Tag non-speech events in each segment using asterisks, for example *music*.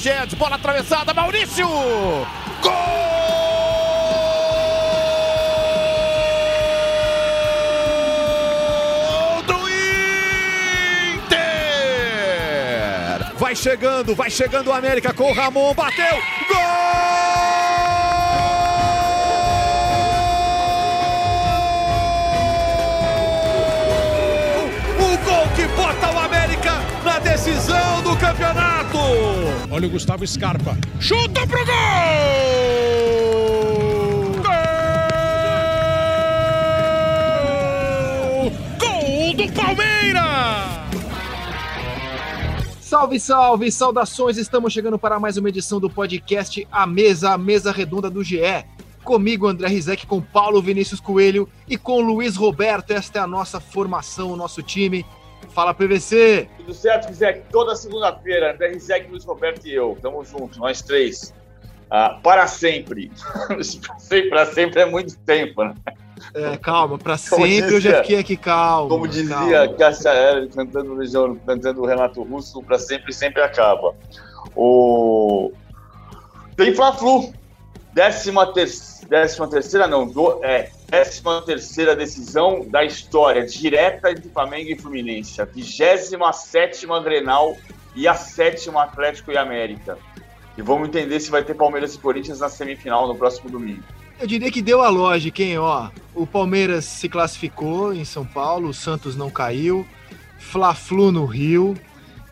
Praxedes, bola atravessada, Maurício! Gol! Vai chegando, vai chegando o América com o Ramon, bateu, gol! O gol que bota o América decisão do campeonato. Olha o Gustavo Scarpa, chuta pro gol! Gol! Gol do Palmeiras! Salve, salve, saudações! Estamos chegando para mais uma edição do podcast A Mesa, a Mesa Redonda do GE. Comigo, André Rizek, com Paulo Vinícius Coelho e com Luiz Roberto. Esta é a nossa formação, o nosso time. Fala, PVC! Tudo certo, Rizek? Toda segunda-feira, André Rizek, Luiz Roberto e eu. Tamo junto, nós três. Ah, para sempre. *laughs* para sempre é muito tempo, né? É, calma, pra sempre dizia, eu já fiquei aqui calmo. Como dizia Cássia Heller cantando, cantando o Renato Russo, pra sempre, sempre acaba. O... Tem Fla-Flu, décima, ter... décima terceira, não, do... é, décima terceira decisão da história, direta entre Flamengo e Fluminense, a vigésima sétima Grenal e a sétima Atlético e América. E vamos entender se vai ter Palmeiras e Corinthians na semifinal no próximo domingo. Eu diria que deu a lógica, hein? Ó, o Palmeiras se classificou em São Paulo, o Santos não caiu, Fla-Flu no Rio,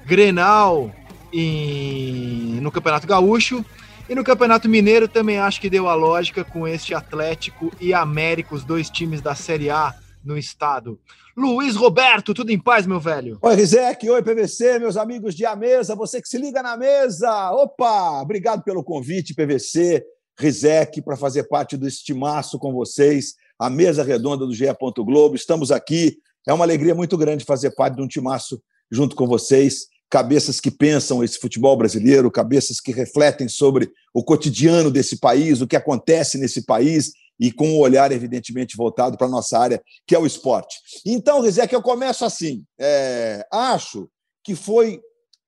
Grenal em... no Campeonato Gaúcho e no Campeonato Mineiro também acho que deu a lógica com este Atlético e América, os dois times da Série A no estado. Luiz Roberto, tudo em paz, meu velho? Oi, Rizek, oi, PVC, meus amigos de A Mesa, você que se liga na mesa. Opa, obrigado pelo convite, PVC. Rizek, para fazer parte do estimaço com vocês, a mesa redonda do GE. Globo. Estamos aqui. É uma alegria muito grande fazer parte de um timaço junto com vocês. Cabeças que pensam esse futebol brasileiro, cabeças que refletem sobre o cotidiano desse país, o que acontece nesse país e com um olhar, evidentemente, voltado para a nossa área, que é o esporte. Então, Rizek, eu começo assim. É, acho que foi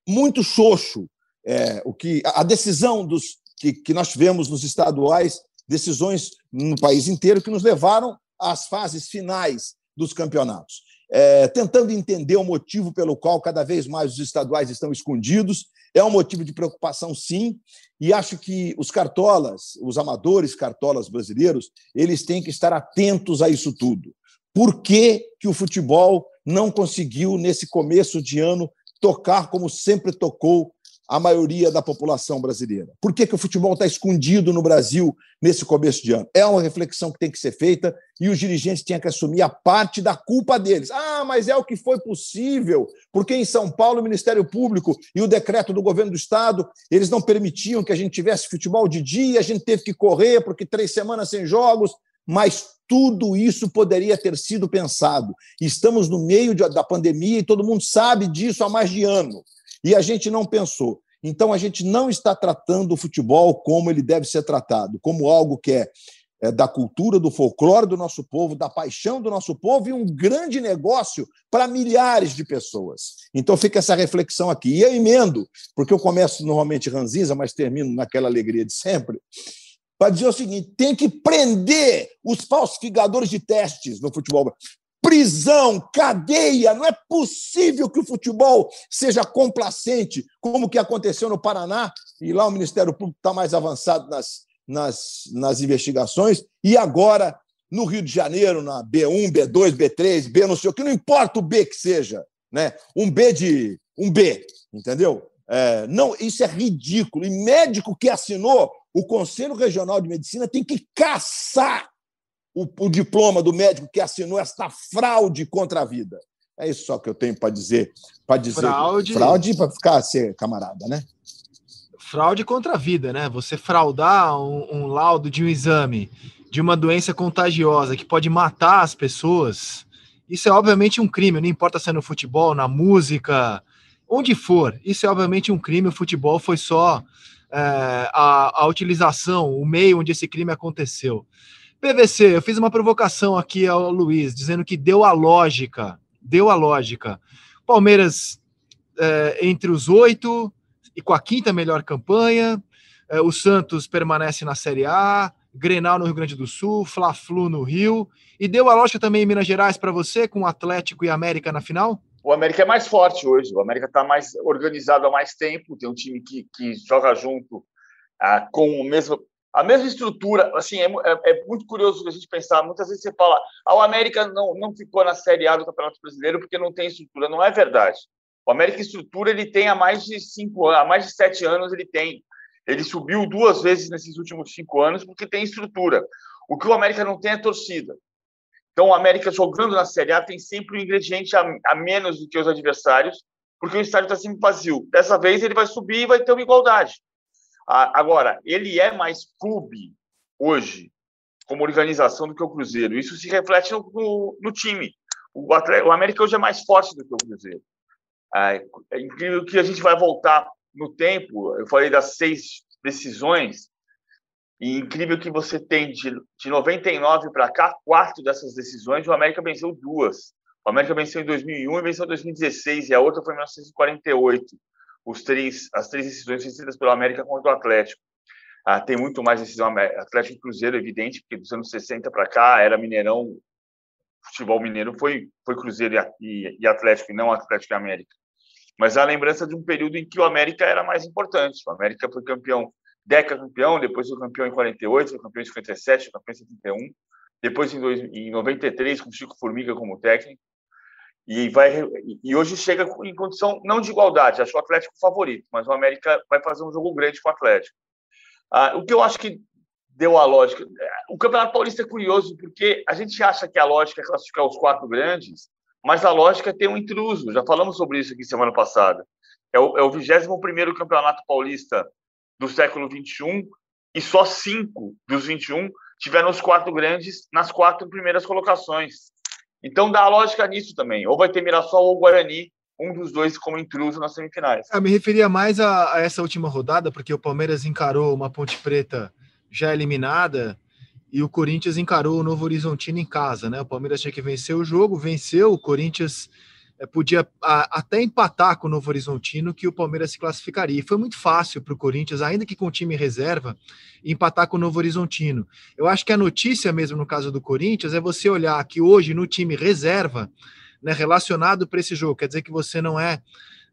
muito xoxo é, o que a decisão dos que, que nós tivemos nos estaduais, decisões no país inteiro que nos levaram às fases finais dos campeonatos. É, tentando entender o motivo pelo qual cada vez mais os estaduais estão escondidos. É um motivo de preocupação, sim, e acho que os cartolas, os amadores cartolas brasileiros, eles têm que estar atentos a isso tudo. Por que, que o futebol não conseguiu, nesse começo de ano, tocar como sempre tocou a maioria da população brasileira. Por que, que o futebol está escondido no Brasil nesse começo de ano? É uma reflexão que tem que ser feita e os dirigentes têm que assumir a parte da culpa deles. Ah, mas é o que foi possível, porque em São Paulo o Ministério Público e o decreto do governo do Estado, eles não permitiam que a gente tivesse futebol de dia, a gente teve que correr porque três semanas sem jogos, mas tudo isso poderia ter sido pensado. Estamos no meio da pandemia e todo mundo sabe disso há mais de ano e a gente não pensou. Então, a gente não está tratando o futebol como ele deve ser tratado, como algo que é, é, da cultura, do folclore do nosso povo, da paixão do nosso povo e um grande negócio para milhares de pessoas. Então, fica essa reflexão aqui. E eu emendo, porque eu começo normalmente ranzinza, mas termino naquela alegria de sempre, para dizer o seguinte: tem que prender os falsificadores de testes no futebol prisão, cadeia. Não é possível que o futebol seja complacente, como que aconteceu no Paraná, e lá o Ministério Público está mais avançado nas, nas, nas investigações, e agora no Rio de Janeiro, na B1, B2, B3, B não sei o que, não importa o B que seja, né? um B de. um B, entendeu? É, não, isso é ridículo. E médico que assinou, o Conselho Regional de Medicina tem que caçar o, o diploma do médico que assinou esta fraude contra a vida. É isso só que eu tenho para dizer. Para dizer fraude. Fraude para ficar ser camarada, né? Fraude contra a vida, né? Você fraudar um, um laudo de um exame de uma doença contagiosa que pode matar as pessoas, isso é obviamente um crime, não importa se é no futebol, na música, onde for, isso é obviamente um crime. O futebol foi só é, a, a utilização, o meio onde esse crime aconteceu. PVC, eu fiz uma provocação aqui ao Luiz, dizendo que deu a lógica, deu a lógica. Palmeiras é, entre os oito, e com a quinta melhor campanha. É, o Santos permanece na Série A, Grenal no Rio Grande do Sul, Fla-Flu no Rio. E deu a lógica também em Minas Gerais para você, com o Atlético e América na final? O América é mais forte hoje. O América está mais organizado há mais tempo. Tem um time que, que joga junto ah, com o mesmo, a mesma estrutura. Assim, é, é, é, muito curioso a gente pensar. Muitas vezes você fala, ah, o América não, não ficou na Série A do Campeonato Brasileiro porque não tem estrutura. Não é verdade. O América estrutura ele tem há mais de cinco anos, há mais de sete anos ele tem. Ele subiu duas vezes nesses últimos cinco anos porque tem estrutura. O que o América não tem é torcida. Então, o América jogando na Série A tem sempre um ingrediente a, a menos do que os adversários, porque o estádio está sempre vazio. Dessa vez, ele vai subir e vai ter uma igualdade. Agora, ele é mais clube hoje, como organização, do que o Cruzeiro. Isso se reflete no, no, no time. O, Atlético, o América hoje é mais forte do que o Cruzeiro. É, é incrível que a gente vai voltar no tempo. Eu falei das seis decisões. E incrível que você tem de, de 99 para cá, quatro dessas decisões, o América venceu duas. O América venceu em 2001 e venceu em 2016, e a outra foi em 1948. Os três, as três decisões vencidas pelo América contra o Atlético. Ah, tem muito mais decisão Atlético e Cruzeiro, evidente, porque dos anos 60 para cá era Mineirão, futebol mineiro foi, foi Cruzeiro e, e Atlético, e não Atlético e América. Mas a lembrança de um período em que o América era mais importante. O América foi campeão Deca campeão, depois foi campeão em 48, foi campeão em 57, foi campeão em 71, depois em, dois, em 93 com Chico Formiga como técnico, e vai e hoje chega em condição não de igualdade, acho o Atlético favorito, mas o América vai fazer um jogo grande com o Atlético. Ah, o que eu acho que deu a lógica, o Campeonato Paulista é curioso porque a gente acha que a lógica é classificar os quatro grandes, mas a lógica é ter um intruso. Já falamos sobre isso aqui semana passada. É o, é o 21 primeiro Campeonato Paulista do século XXI e só cinco dos 21 tiveram os quatro grandes nas quatro primeiras colocações. Então dá lógica nisso também. Ou vai ter Mirassol ou Guarani, um dos dois como intruso nas semifinais. Eu me referia mais a, a essa última rodada, porque o Palmeiras encarou uma Ponte Preta já eliminada e o Corinthians encarou o Novo Horizontino em casa, né? O Palmeiras tinha que vencer o jogo, venceu, o Corinthians é, podia a, até empatar com o Novo Horizontino que o Palmeiras se classificaria. E foi muito fácil para o Corinthians, ainda que com time reserva, empatar com o Novo Horizontino. Eu acho que a notícia mesmo no caso do Corinthians é você olhar que hoje no time reserva, né, relacionado para esse jogo, quer dizer que você não é,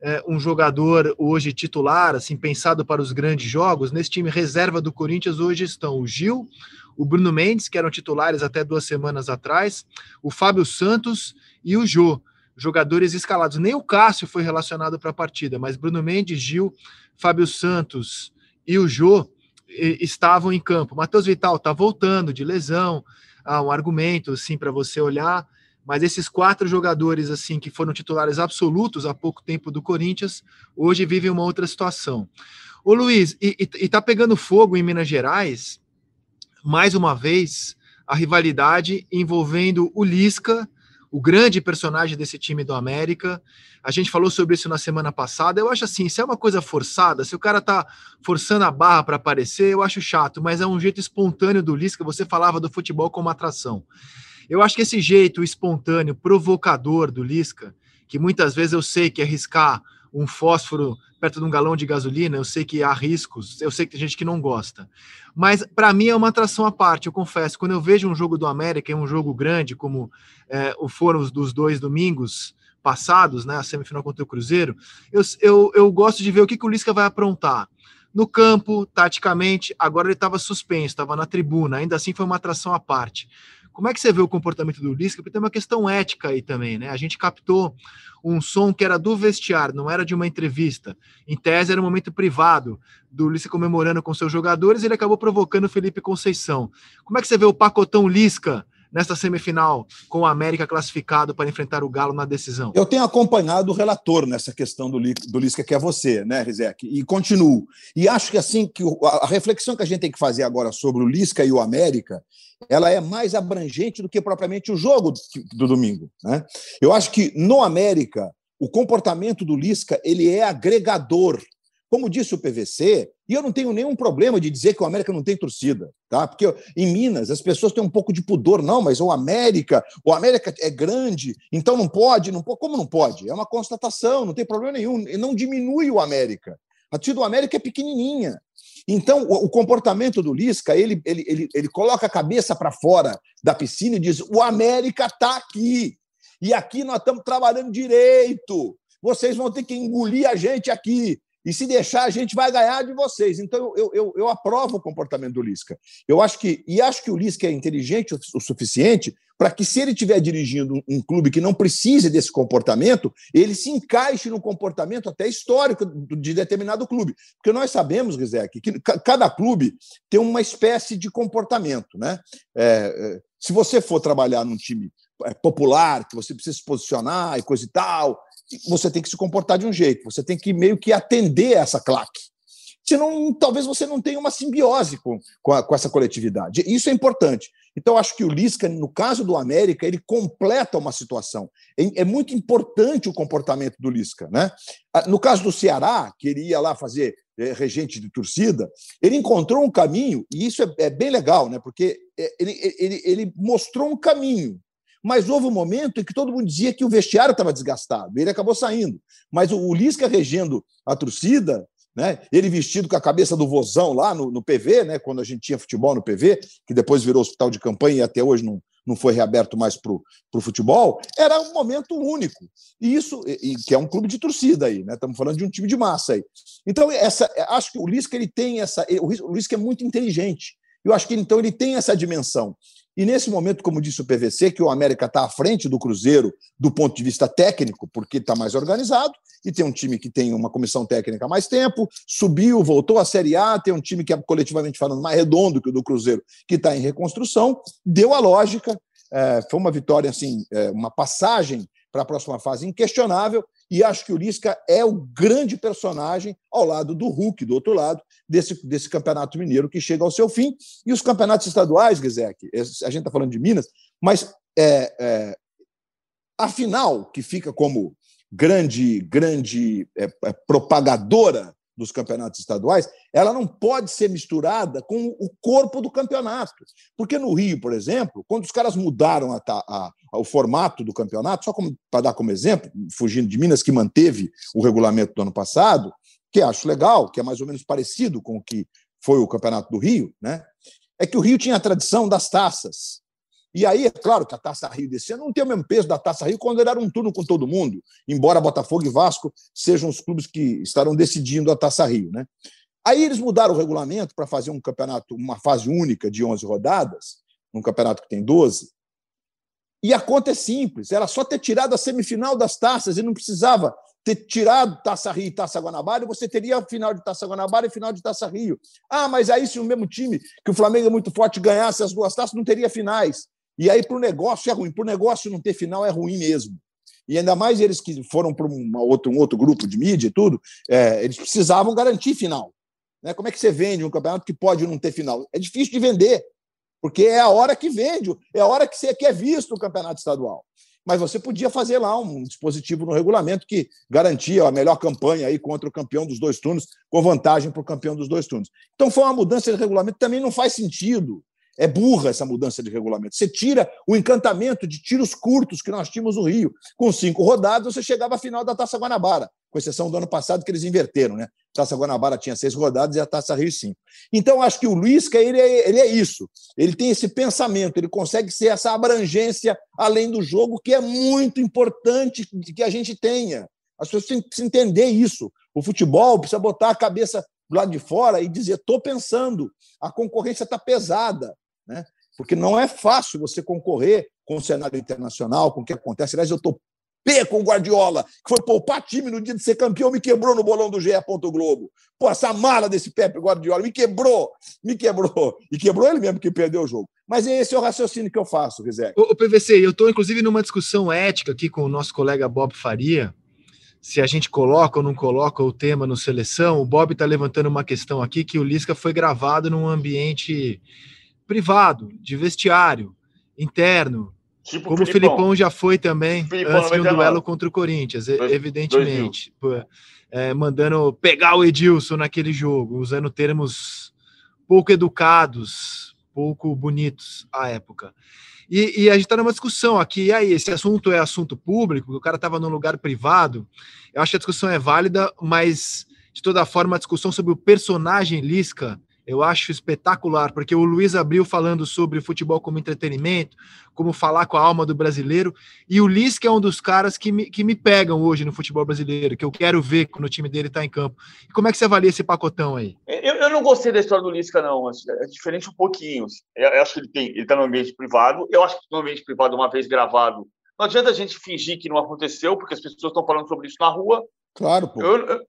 é, um jogador hoje titular, assim, pensado para os grandes jogos. Nesse time reserva do Corinthians hoje estão o Gil, o Bruno Mendes, que eram titulares até duas semanas atrás, o Fábio Santos e o Jô jogadores escalados. Nem o Cássio foi relacionado para a partida, mas Bruno Mendes, Gil, Fábio Santos e o Jô estavam em campo. Matheus Vital está voltando de lesão, há um argumento assim para você olhar, mas esses quatro jogadores assim que foram titulares absolutos há pouco tempo do Corinthians, hoje vivem uma outra situação. Ô Luiz, e, está pegando fogo em Minas Gerais, mais uma vez, a rivalidade envolvendo o Lisca o grande personagem desse time do América. A gente falou sobre isso na semana passada. Eu acho assim, se é uma coisa forçada, se o cara tá forçando a barra para aparecer, eu acho chato, mas é um jeito espontâneo do Lisca. Você falava do futebol como atração. Eu acho que esse jeito espontâneo, provocador do Lisca, que muitas vezes eu sei que arriscar um fósforo perto de um galão de gasolina, eu sei que há riscos, eu sei que tem gente que não gosta. Mas para mim é uma atração à parte, eu confesso. Quando eu vejo um jogo do América, é um jogo grande, como é, foram os dos dois domingos passados, né, a semifinal contra o Cruzeiro, eu, eu, eu gosto de ver o que, que o Lisca vai aprontar. No campo, taticamente, agora ele estava suspenso, estava na tribuna, ainda assim foi uma atração à parte. Como é que você vê o comportamento do Lisca? Porque tem uma questão ética aí também, né? A gente captou um som que era do vestiário, não era de uma entrevista. Em tese, era um momento privado do Lisca comemorando com seus jogadores, ele acabou provocando o Felipe Conceição. Como é que você vê o pacotão Lisca nesta semifinal, com o América classificado para enfrentar o Galo na decisão? Eu tenho acompanhado o relator nessa questão do, do Lisca, que é você, né, Rizek? E continuo. E acho que assim que a reflexão que a gente tem que fazer agora sobre o Lisca e o América, ela é mais abrangente do que propriamente o jogo do domingo. Né? Eu acho que no América o comportamento do Lisca ele é agregador como disse o PVC, e eu não tenho nenhum problema de dizer que o América não tem torcida, tá? Porque em Minas as pessoas têm um pouco de pudor, não, mas o América, o América é grande, então não pode, não. Como não pode? É uma constatação, não tem problema nenhum, não diminui o América. A torcida do América é pequenininha. Então, o, o comportamento do Lisca, ele, ele, ele, ele coloca a cabeça para fora da piscina e diz: o América está aqui. E aqui nós estamos trabalhando direito. Vocês vão ter que engolir a gente aqui. E se deixar, a gente vai ganhar de vocês. Então, eu, eu, eu aprovo o comportamento do Lisca. Eu acho que, e acho que o Lisca é inteligente o, suficiente para que, se ele estiver dirigindo um, um, clube que não precise desse comportamento, ele se encaixe no comportamento até histórico de determinado clube. Porque nós sabemos, Rizek, que cada clube tem uma espécie de comportamento. Né? É, é, se você for trabalhar num time é, popular, que você precisa se posicionar e coisa e tal, você tem que se comportar de um jeito, você tem que meio que atender essa claque. Senão, talvez você não tenha uma simbiose com, com, a, com essa coletividade. Isso é importante. Então, acho que o Lisca, no caso do América, ele completa uma situação. É, é, muito importante o comportamento do Lisca. Né? Ah, no caso do Ceará, que ele ia lá fazer é, regente de torcida, ele encontrou um caminho, e isso é, é bem legal, né? porque é, ele, ele, ele mostrou um caminho mas houve um momento em que todo mundo dizia que o vestiário estava desgastado. Ele acabou saindo. Mas o, Lisca regendo a torcida, né? ele vestido com a cabeça do vozão lá no, no, PV, né? quando a gente tinha futebol no PV, que depois virou hospital de campanha e até hoje não, não foi reaberto mais para o futebol, era um momento único. E isso, e, que é um clube de torcida aí, né? Estamos falando de um time de massa aí. Então, essa, acho que o Lisca ele tem essa. O Lisca é muito inteligente. Eu acho que então ele tem essa dimensão. E nesse momento, como disse o PVC, que o América está à frente do Cruzeiro do ponto de vista técnico, porque está mais organizado, e tem um time que tem uma comissão técnica há mais tempo, subiu, voltou à Série A, tem um time que é coletivamente falando mais redondo que o do Cruzeiro, que está em reconstrução, deu a lógica, é, foi uma vitória, assim, é, uma passagem para a próxima fase inquestionável, e acho que o Lisca é o grande personagem ao lado do Hulk, do outro lado, desse, desse campeonato mineiro que chega ao seu fim. E os campeonatos estaduais, Gizek, a gente está falando de Minas, mas é, é, a final, que fica como grande, grande é, é propagadora dos campeonatos estaduais, ela não pode ser misturada com o corpo do campeonato. Porque no Rio, por exemplo, quando os caras mudaram a, a, a, o formato do campeonato, só para dar como exemplo, fugindo de Minas, que manteve o regulamento do ano passado, que acho legal, que é mais ou menos parecido com o que foi o campeonato do Rio, né? é que o Rio tinha a tradição das taças. E aí, é claro que a Taça Rio desse ano não tem o mesmo peso da Taça Rio quando era um turno com todo mundo, embora Botafogo e Vasco sejam os clubes que estarão decidindo a Taça Rio. Né? Aí eles mudaram o regulamento para fazer um campeonato, uma fase única de 11 rodadas, um campeonato que tem 12. E a conta é simples, era só ter tirado a semifinal das taças e não precisava ter tirado Taça Rio e Taça Guanabara, você teria final de Taça Guanabara e final de Taça Rio. Ah, mas aí se o mesmo time, que o Flamengo é muito forte, ganhasse as duas taças, não teria finais. E aí, para o negócio, é ruim. Para o negócio não ter final, é ruim mesmo. E ainda mais eles que foram para um outro, outro grupo de mídia e tudo, é, eles precisavam garantir final. Né? Como é que você vende um campeonato que pode não ter final? É difícil de vender, porque é a hora que vende, é a hora que você quer visto o campeonato estadual. Mas você podia fazer lá um dispositivo no regulamento que garantia a melhor campanha aí contra o campeão dos dois turnos, com vantagem para o campeão dos dois turnos. Então foi uma mudança de regulamento também não faz sentido. É burra essa mudança de regulamento. Você tira o encantamento de tiros curtos que nós tínhamos no Rio. Com cinco rodadas, você chegava à final da Taça Guanabara, com exceção do ano passado, que eles inverteram, né? Taça Guanabara tinha seis rodadas e a Taça Rio cinco. Então, acho que o Luisca ele é, ele é isso. Ele tem esse pensamento, ele consegue ser essa abrangência além do jogo, que é muito importante que a gente tenha. As pessoas têm que entender isso. O futebol precisa botar a cabeça do lado de fora e dizer: estou pensando, a concorrência está pesada. Né? Porque não é fácil você concorrer com o cenário internacional, com o que acontece. Aliás, eu estou pé com o Guardiola, que foi poupar time no dia de ser campeão, me quebrou no bolão do GE. Globo. Pô, essa mala desse Pepe Guardiola me quebrou, me quebrou. E quebrou ele mesmo que perdeu o jogo. Mas esse é o raciocínio que eu faço, Rizek. O PVC, eu estou inclusive numa discussão ética aqui com o nosso colega Bob Faria, se a gente coloca ou não coloca o tema no seleção. O Bob está levantando uma questão aqui que o Lisca foi gravado num ambiente privado, de vestiário, interno. Tipo como o Filipão já foi também Filipão antes de um duelo contra o Corinthians, dois, evidentemente. Dois é, mandando pegar o Edilson naquele jogo, usando termos pouco educados, pouco bonitos à época. E, e a gente está numa discussão aqui, e aí, esse assunto é assunto público, o cara estava num lugar privado. Eu acho que a discussão é válida, mas de toda forma, a discussão sobre o personagem Lisca eu acho espetacular, porque o Luiz abriu falando sobre futebol como entretenimento, como falar com a alma do brasileiro, e o Lisca é um dos caras que me, que me pegam hoje no futebol brasileiro, que eu quero ver quando o time dele está em campo. E como é que você avalia esse pacotão aí? Eu, eu não gostei da história do Lisca, não. É diferente um pouquinho. Eu, eu acho que ele tem, ele está no ambiente privado. Eu acho que no ambiente privado, uma vez gravado, não adianta a gente fingir que não aconteceu, porque as pessoas estão falando sobre isso na rua. Claro, pô. Eu, eu,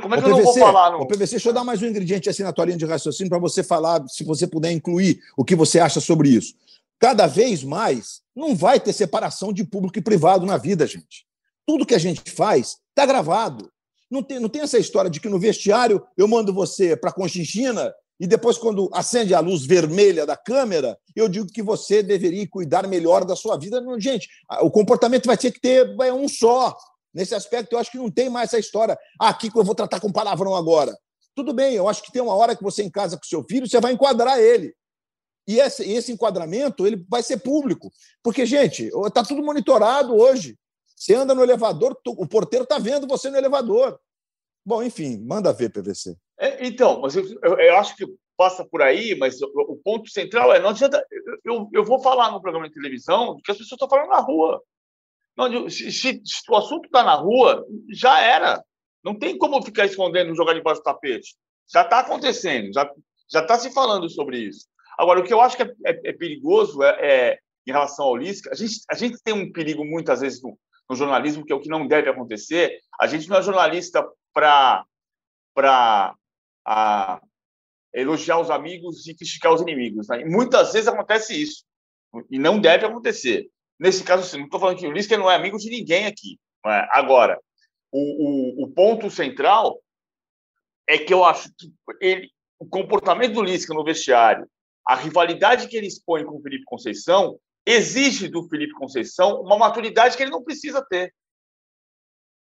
como é que o eu PVC, não vou falar? No... O PVC, deixa eu dar mais um ingrediente assim na tua linha de raciocínio para você falar, se você puder incluir o que você acha sobre isso. Cada vez mais não vai ter separação de público e privado na vida, gente. Tudo que a gente faz está gravado. Não tem, não tem essa história de que no vestiário eu mando você para a Conchinchina e depois, quando acende a luz vermelha da câmera, eu digo que você deveria cuidar melhor da sua vida. Não, gente, o comportamento vai ter que ter é um só. Nesse aspecto, eu acho que não tem mais essa história. Ah, aqui que eu vou tratar com palavrão agora. Tudo bem, eu acho que tem uma hora que você em casa com seu filho, você vai enquadrar ele. E esse, esse enquadramento ele vai ser público. Porque, gente, está tudo monitorado hoje. Você anda no elevador, o porteiro está vendo você no elevador. Bom, enfim, manda ver, PVC. É, então, mas eu, eu, eu, acho que passa por aí, mas o, o, ponto central é: não adianta. Eu, eu vou falar no programa de televisão que as pessoas estão falando na rua. Se, se, se o assunto está na rua, já era. Não tem como ficar escondendo, jogar debaixo do tapete. Já está acontecendo, já está se falando sobre isso. Agora, o que eu acho que é, é, é perigoso é, é, em relação ao Lisca, a gente, a gente tem um perigo muitas vezes no, no, jornalismo, que é o que não deve acontecer. A gente não é jornalista para elogiar os amigos e criticar os inimigos. Né? Muitas vezes acontece isso, e não deve acontecer. Nesse caso, assim, não estou falando que o Lisca não é amigo de ninguém aqui. É? Agora, o, o, o, ponto central é que eu acho que ele, o comportamento do Lisca no vestiário, a rivalidade que ele expõe com o Felipe Conceição, exige do Felipe Conceição uma maturidade que ele não precisa ter.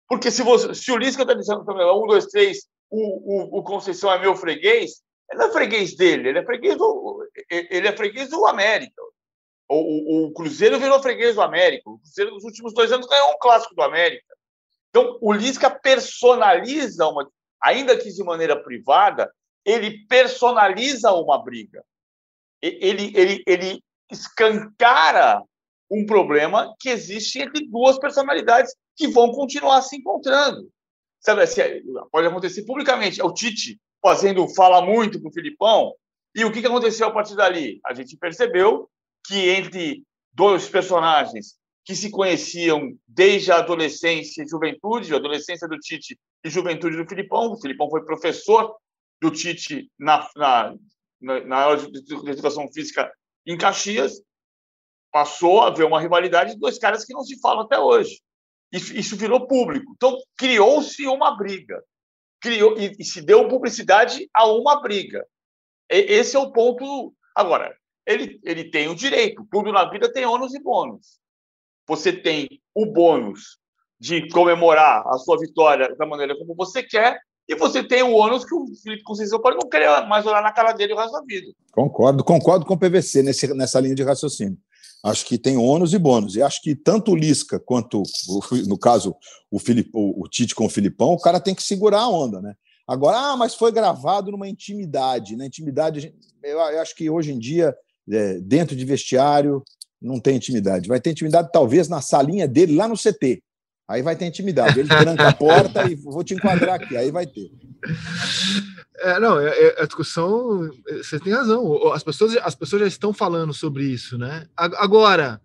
Porque se, você, se o Lisca está dizendo um, dois, três, o, o, o Conceição é meu freguês, ele não é freguês dele, ele é freguês do, ele é freguês do América. O, o, Cruzeiro virou freguês do América. O Cruzeiro, nos últimos dois anos, ganhou um clássico do América. Então, o Lisca personaliza uma. Ainda que de maneira privada, ele personaliza uma briga. Ele, ele, ele escancara um problema que existe entre duas personalidades que vão continuar se encontrando. Sabe, pode acontecer publicamente. É o Tite fazendo fala muito com o Filipão. E o que aconteceu a partir dali? A gente percebeu que entre dois personagens que se conheciam desde a adolescência e juventude, a adolescência do Tite e juventude do Filipão. O Filipão foi professor do Tite na, na, na, aula de, de educação física em Caxias. Passou a haver uma rivalidade de dois caras que não se falam até hoje. Isso, isso virou público. Então, criou-se uma briga. Criou, e, e se deu publicidade a uma briga. E, esse é o ponto. Agora, ele, ele tem o direito. Tudo na vida tem ônus e bônus. Você tem o bônus de comemorar a sua vitória da maneira como você quer, e você tem o ônus que o Felipe Conceição pode não querer mais olhar na cara dele o resto da vida. Concordo, concordo com o PVC nesse, nessa linha de raciocínio. Acho que tem ônus e bônus. E acho que tanto o Lisca quanto, no caso, o, Filipe, o, Tite com o Filipão, o cara tem que segurar a onda, né? Agora, ah, mas foi gravado numa intimidade. Na né? intimidade, eu acho que hoje em dia é, dentro de vestiário, não tem intimidade. Vai ter intimidade, talvez, na salinha dele, lá no CT. Aí vai ter intimidade. Ele tranca a porta e vou te enquadrar aqui. Aí vai ter. É, não, é, é, a discussão, você tem razão. As pessoas, as pessoas já estão falando sobre isso, né? Agora,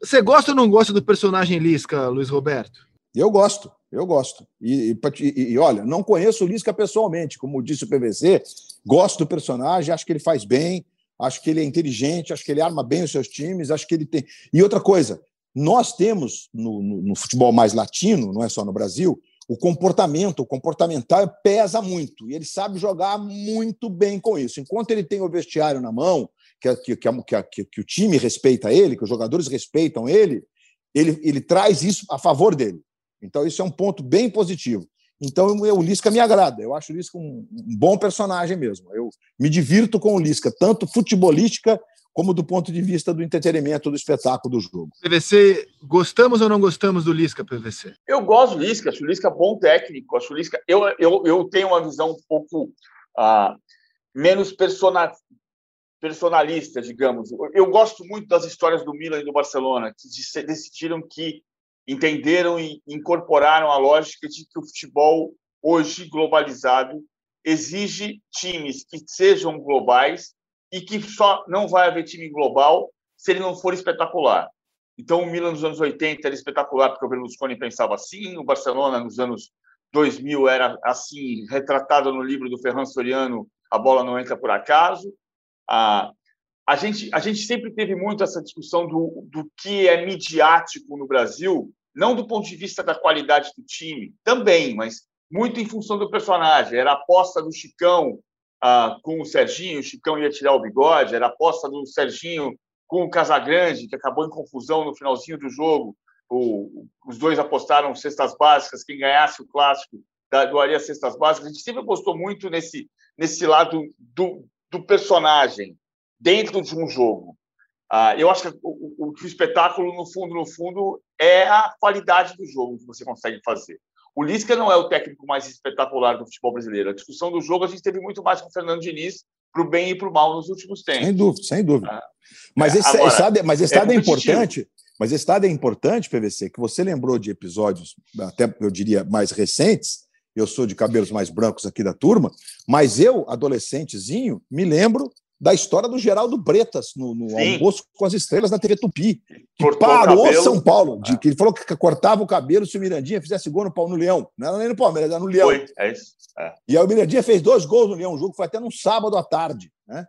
você gosta ou não gosta do personagem Lisca, Luiz Roberto? Eu gosto, eu gosto. E, e, e, olha, não conheço o Lisca pessoalmente, como disse o PVC, gosto do personagem, acho que ele faz bem, acho que ele é inteligente, acho que ele arma bem os seus times, acho que ele tem. E outra coisa, nós temos no, no, no futebol mais latino, não é só no Brasil, o comportamento, o comportamental pesa muito e ele sabe jogar muito bem com isso. Enquanto ele tem o vestiário na mão, que, que, que, que, que o time respeita ele, que os jogadores respeitam ele, ele, ele traz isso a favor dele. Então, isso é um ponto bem positivo. Então, o Lisca me agrada. Eu acho o Lisca um, um bom personagem mesmo. Eu me divirto com o Lisca, tanto futebolística como do ponto de vista do entretenimento, do espetáculo do jogo. PVC, gostamos ou não gostamos do Lisca, PVC? Eu gosto do Lisca, acho o Lisca bom técnico, acho o Lisca... Eu, eu, eu tenho uma visão um pouco uh, menos persona, personalista, digamos. Eu gosto muito das histórias do Milan e do Barcelona, que decidiram que entenderam e incorporaram a lógica de que o futebol hoje globalizado exige times que sejam globais e que só não vai haver time global se ele não for espetacular. Então, o Milan nos anos 80 era espetacular porque o Berlusconi pensava assim, o Barcelona nos anos 2000 era assim, retratado no livro do Ferran Soriano, a bola não entra por acaso. A, a, gente, a gente sempre teve muito essa discussão do, do que é midiático no Brasil, não do ponto de vista da qualidade do time, também, mas muito em função do personagem. Era a aposta do Chicão ah, com o Serginho, o Chicão ia tirar o bigode, era a aposta do Serginho com o Casagrande, que acabou em confusão no finalzinho do jogo. O, os dois apostaram cestas básicas, quem ganhasse o clássico doaria cestas básicas. A gente sempre apostou muito nesse, nesse lado do, do personagem dentro de um jogo. Ah, eu acho que o, o, o, espetáculo, no fundo, no fundo, é a qualidade do jogo que você consegue fazer. O Lisca não é o técnico mais espetacular do futebol brasileiro. A discussão do jogo a gente teve muito mais com o Fernando Diniz, para o bem e para o mal nos últimos tempos. Sem dúvida, sem dúvida. Ah, mas, esse, agora, estado, mas esse estado é, é importante. Mas esse estado é importante, PVC, que você lembrou de episódios, até eu diria mais recentes, eu sou de cabelos mais brancos aqui da turma, mas eu, adolescentezinho, me lembro da história do Geraldo Bretas no, no almoço com as estrelas na TV Tupi, que Cortou parou São Paulo, de, é. que ele falou que cortava o cabelo se o Mirandinha fizesse gol no, pau, no Leão. Não era nem no Palmeiras, era no Leão. Foi, é isso. É. E aí o Mirandinha fez dois gols no Leão, o jogo foi até num sábado à tarde. Né?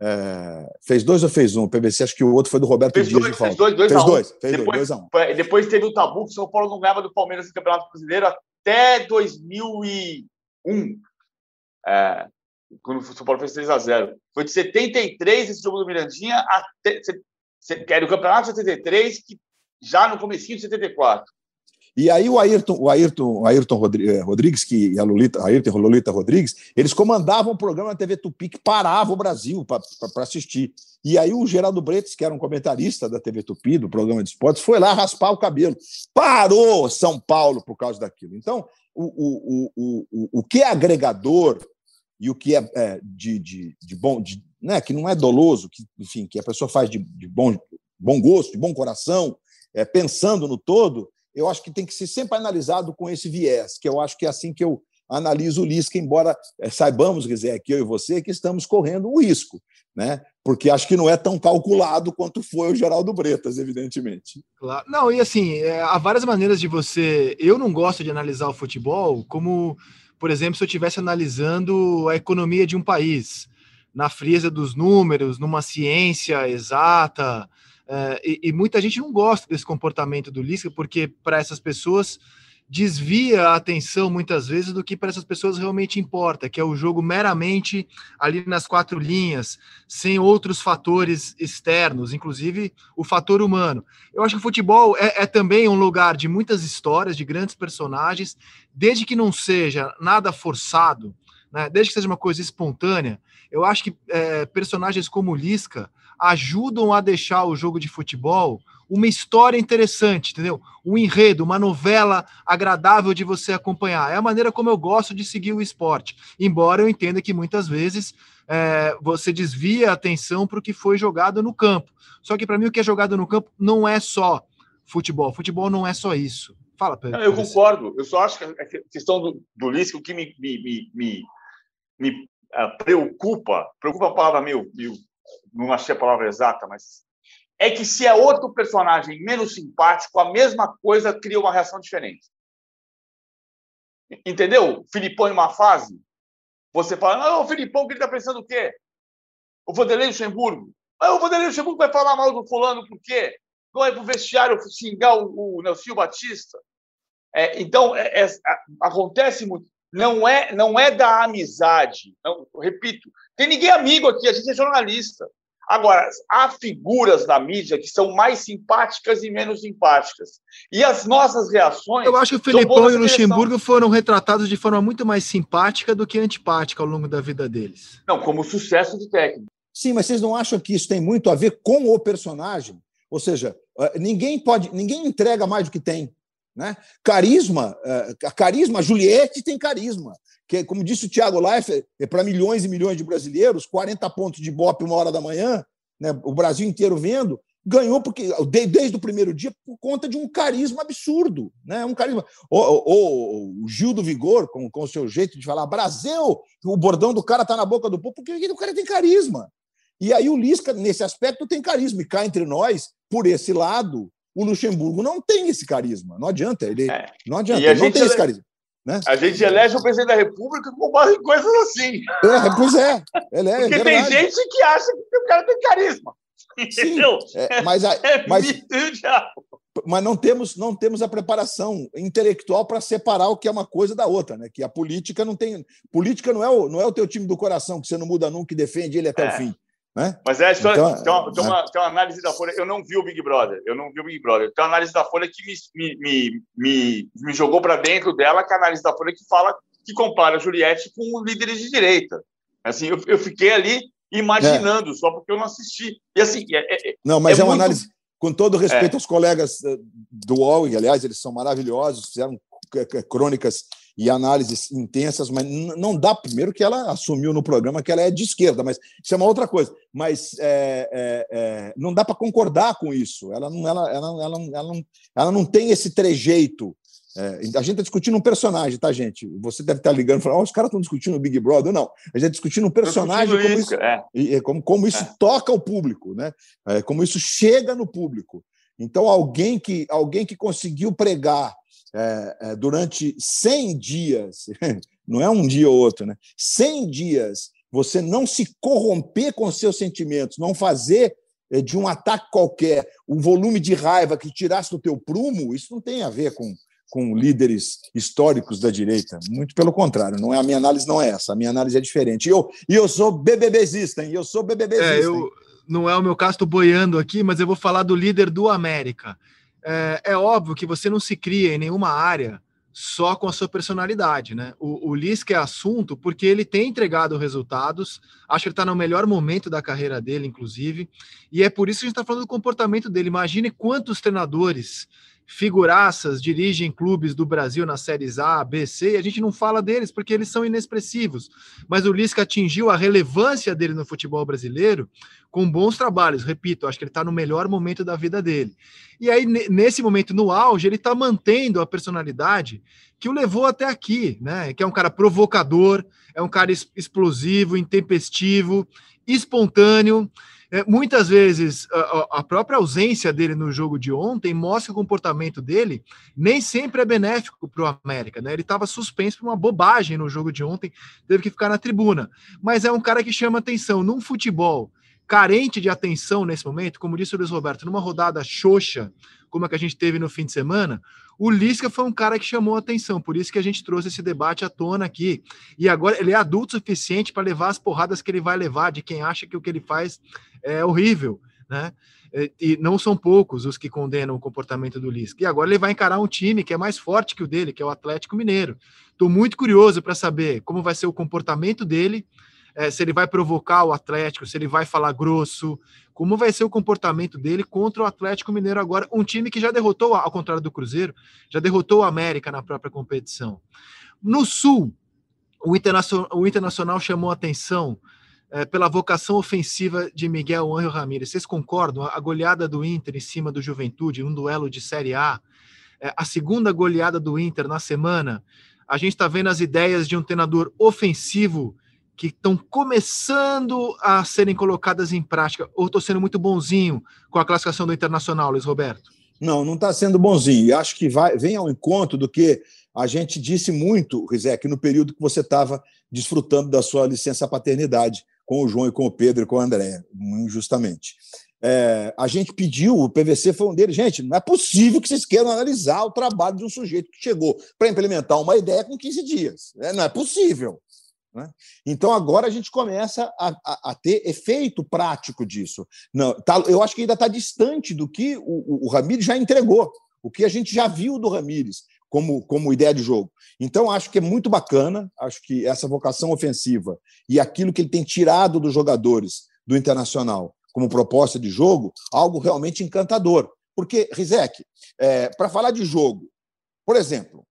É, fez dois ou fez um? O PVC, acho que o outro foi do Roberto fez Dias dois, Fez dois, dois fez dois, fez depois, dois, dois um. Depois teve o tabu que o São Paulo não ganhava do Palmeiras no Campeonato Brasileiro até 2001, é, quando o São Paulo fez 3 a 0 Foi de 73 esse jogo do Mirandinha até. Que era o campeonato de 73, que já no comecinho de 74. E aí o Ayrton, o Ayrton, o Ayrton eh, Rodrigues que, e a Lolita, Ayrton e Lolita Rodrigues, eles comandavam o programa na TV Tupi que parava o Brasil para assistir. E aí o Geraldo Bretes, que era um comentarista da TV Tupi, do programa de esportes, foi lá raspar o cabelo. Parou São Paulo por causa daquilo. Então, o, o, o, o, o que é agregador e o que é, é de, de, de, bom, de, né, que não é doloso, que, enfim, que a pessoa faz de, de bom, bom gosto, de bom coração, é, pensando no todo, eu acho que tem que ser sempre analisado com esse viés, que eu acho que é assim que eu analiso o Lisca, embora é, saibamos, Rizé, que eu e você, que estamos correndo um risco, né? porque acho que não é tão calculado quanto foi o Geraldo Bretas, evidentemente. Claro. Não, e assim, é, há várias maneiras de você. Eu não gosto de analisar o futebol como, por exemplo, se eu estivesse analisando a economia de um país, na frieza dos números, numa ciência exata. Uh, e, e, muita gente não gosta desse comportamento do Lisca, porque para essas pessoas desvia a atenção muitas vezes do que para essas pessoas realmente importa, que é o jogo meramente ali nas quatro linhas, sem outros fatores externos, inclusive o fator humano. Eu acho que o futebol é, é também um lugar de muitas histórias, de grandes personagens, desde que não seja nada forçado, né, desde que seja uma coisa espontânea. Eu acho que é, personagens como Lisca ajudam a deixar o jogo de futebol uma história interessante, entendeu? Um enredo, uma novela agradável de você acompanhar. É a maneira como eu gosto de seguir o esporte, embora eu entenda que muitas vezes é, você desvia a atenção para o que foi jogado no campo. Só que para mim o que é jogado no campo não é só futebol. Futebol não é só isso. Fala, Pedro. Eu concordo. Eu só acho que a questão do, do Lisca, o que me, me, me, me, uh, preocupa, preocupa a palavra meu, meu não achei a palavra exata, mas é que se é outro personagem menos simpático, a mesma coisa cria uma reação diferente. Entendeu? Filipão em uma fase, você fala, não, o Filipão, que ele está pensando o quê? O Vanderlei Luxemburgo. Ah, o Vanderlei Luxemburgo vai falar mal do fulano por quê? Vai para o vestiário xingar o, o Nelson Batista. É, então, é, é, acontece muito. Não é, não é da amizade. Não, repito, tem ninguém amigo aqui, a gente é jornalista. Agora, há figuras na mídia que são mais simpáticas e menos simpáticas. E as nossas reações. Eu acho que o Felipão e o Luxemburgo foram retratados de forma muito mais simpática do que antipática ao longo da vida deles. Não, como sucesso de técnico. Sim, mas vocês não acham que isso tem muito a ver com o personagem? Ou seja, eh, ninguém pode, ninguém entrega mais do que tem. Né? Carisma, uh, carisma, a Juliette tem carisma. Que, como disse o Thiago Leifert, é para milhões e milhões de brasileiros, 40 pontos de bope uma hora da manhã, né? o Brasil inteiro vendo, ganhou porque desde o primeiro dia por conta de um carisma absurdo, né? Um carisma. O, o Gil do Vigor, com, com o seu jeito de falar, Brasil, o bordão do cara tá na boca do povo, porque o cara tem carisma. E aí o Lisca, nesse aspecto, tem carisma. E cá entre nós, por esse lado, o Luxemburgo não tem esse carisma. Não adianta. Ele é. não adianta, ele não tem esse carisma. Né? A gente elege o presidente da República com base em coisas assim. É, pois é. Ele é Porque é tem gente que acha que o cara tem carisma. Sim, é, mas, a, é mas, mas não temos não temos a preparação intelectual para separar o que é uma coisa da outra, né? Que a política não tem política não é o não é o teu time do coração que você não muda nunca e defende ele até é. o fim. Né? Mas é, então, tem, uma, tem, uma, tem uma análise da Folha. Eu não vi o Big Brother, eu não vi o Big Brother. Tem uma análise da Folha que me, me, me, me jogou para dentro dela, que é a análise da Folha que fala que compara a Juliette com líderes de direita. Assim, eu, eu fiquei ali imaginando, é. só porque eu não assisti. E assim, é, é, não, mas é, é uma muito... análise, com todo respeito é. aos colegas eh, do UOL, e aliás, eles são maravilhosos, fizeram crônicas e análises intensas, mas não dá, primeiro, que ela assumiu no programa que ela é de esquerda, mas isso é uma outra coisa. Mas é, é, é, não dá para concordar com isso. Ela não, ela, ela, ela, ela, não, ela não tem esse trejeito é, a gente está discutindo um personagem, tá, gente? Você deve estar tá ligando e falando, oh, os caras estão discutindo o Big Brother. Não, a gente está discutindo um personagem, como isso, é. e, como, como isso é. toca o público, né? É, como isso chega no público. Então, alguém que, alguém que conseguiu pregar é, é, durante 100 dias, *laughs* não é um dia ou outro, né? 100 dias, você não se corromper com seus sentimentos, não fazer de um ataque qualquer um volume de raiva que tirasse do teu prumo, isso não tem a ver com, com líderes históricos da direita. Muito pelo contrário, não é a minha análise não é essa. A minha análise é diferente. E eu, e eu sou BBBzista, hein? Eu sou BBBzista. É, eu, não é o meu caso, estou boiando aqui, mas eu vou falar do líder do América. É, é, óbvio que você não se cria em nenhuma área só com a sua personalidade, né? O, o Lisca é assunto porque ele tem entregado resultados, acho que ele está no melhor momento da carreira dele, inclusive, e é por isso que a gente está falando do comportamento dele. Imagine quantos treinadores figuraças dirigem clubes do Brasil nas séries A, B, C, e a gente não fala deles porque eles são inexpressivos. Mas o Lisca atingiu a relevância dele no futebol brasileiro com bons trabalhos. Repito, acho que ele está no melhor momento da vida dele. E aí, nesse momento, no auge, ele está mantendo a personalidade que o levou até aqui, né? Que é um cara provocador, é um cara explosivo, intempestivo, espontâneo. É, muitas vezes a, a, própria ausência dele no jogo de ontem mostra que o comportamento dele nem sempre é benéfico para o América. Né? Ele estava suspenso por uma bobagem no jogo de ontem, teve que ficar na tribuna. Mas é um cara que chama atenção num futebol carente de atenção nesse momento, como disse o Luiz Roberto, numa rodada xoxa, como a que a gente teve no fim de semana, o Lisca foi um cara que chamou a atenção, por isso que a gente trouxe esse debate à tona aqui. E agora ele é adulto o suficiente para levar as porradas que ele vai levar de quem acha que o que ele faz é horrível, né? E não são poucos os que condenam o comportamento do Lisca. E agora ele vai encarar um time que é mais forte que o dele, que é o Atlético Mineiro. Estou muito curioso para saber como vai ser o comportamento dele é, se ele vai provocar o Atlético, se ele vai falar grosso, como vai ser o comportamento dele contra o Atlético Mineiro agora, um time que já derrotou, ao contrário do Cruzeiro, já derrotou o América na própria competição. No Sul, o Internacional, o Internacional chamou atenção é, pela vocação ofensiva de Miguel Angel Ramírez. Vocês concordam? A goleada do Inter em cima do Juventude, um duelo de Série A, é, a segunda goleada do Inter na semana, a gente está vendo as ideias de um treinador ofensivo que estão começando a serem colocadas em prática? Ou estou sendo muito bonzinho com a classificação do Internacional, Luiz Roberto? Não, não está sendo bonzinho. Acho que vai, vem ao encontro do que a gente disse muito, Rizek, no período que você estava desfrutando da sua licença paternidade com o João e com o Pedro e com o André, injustamente. É, a gente pediu, o PVC foi um deles. Gente, não é possível que vocês queiram analisar o trabalho de um sujeito que chegou para implementar uma ideia com 15 dias. É, não é possível. Né? Então, agora a gente começa a, a, a, ter efeito prático disso. Não, tá, eu acho que ainda está distante do que o, o, o Ramires já entregou, o que a gente já viu do Ramires como, como ideia de jogo. Então, acho que é muito bacana, acho que essa vocação ofensiva e aquilo que ele tem tirado dos jogadores do Internacional como proposta de jogo algo realmente encantador. Porque, Rizek, é, para falar de jogo, por exemplo,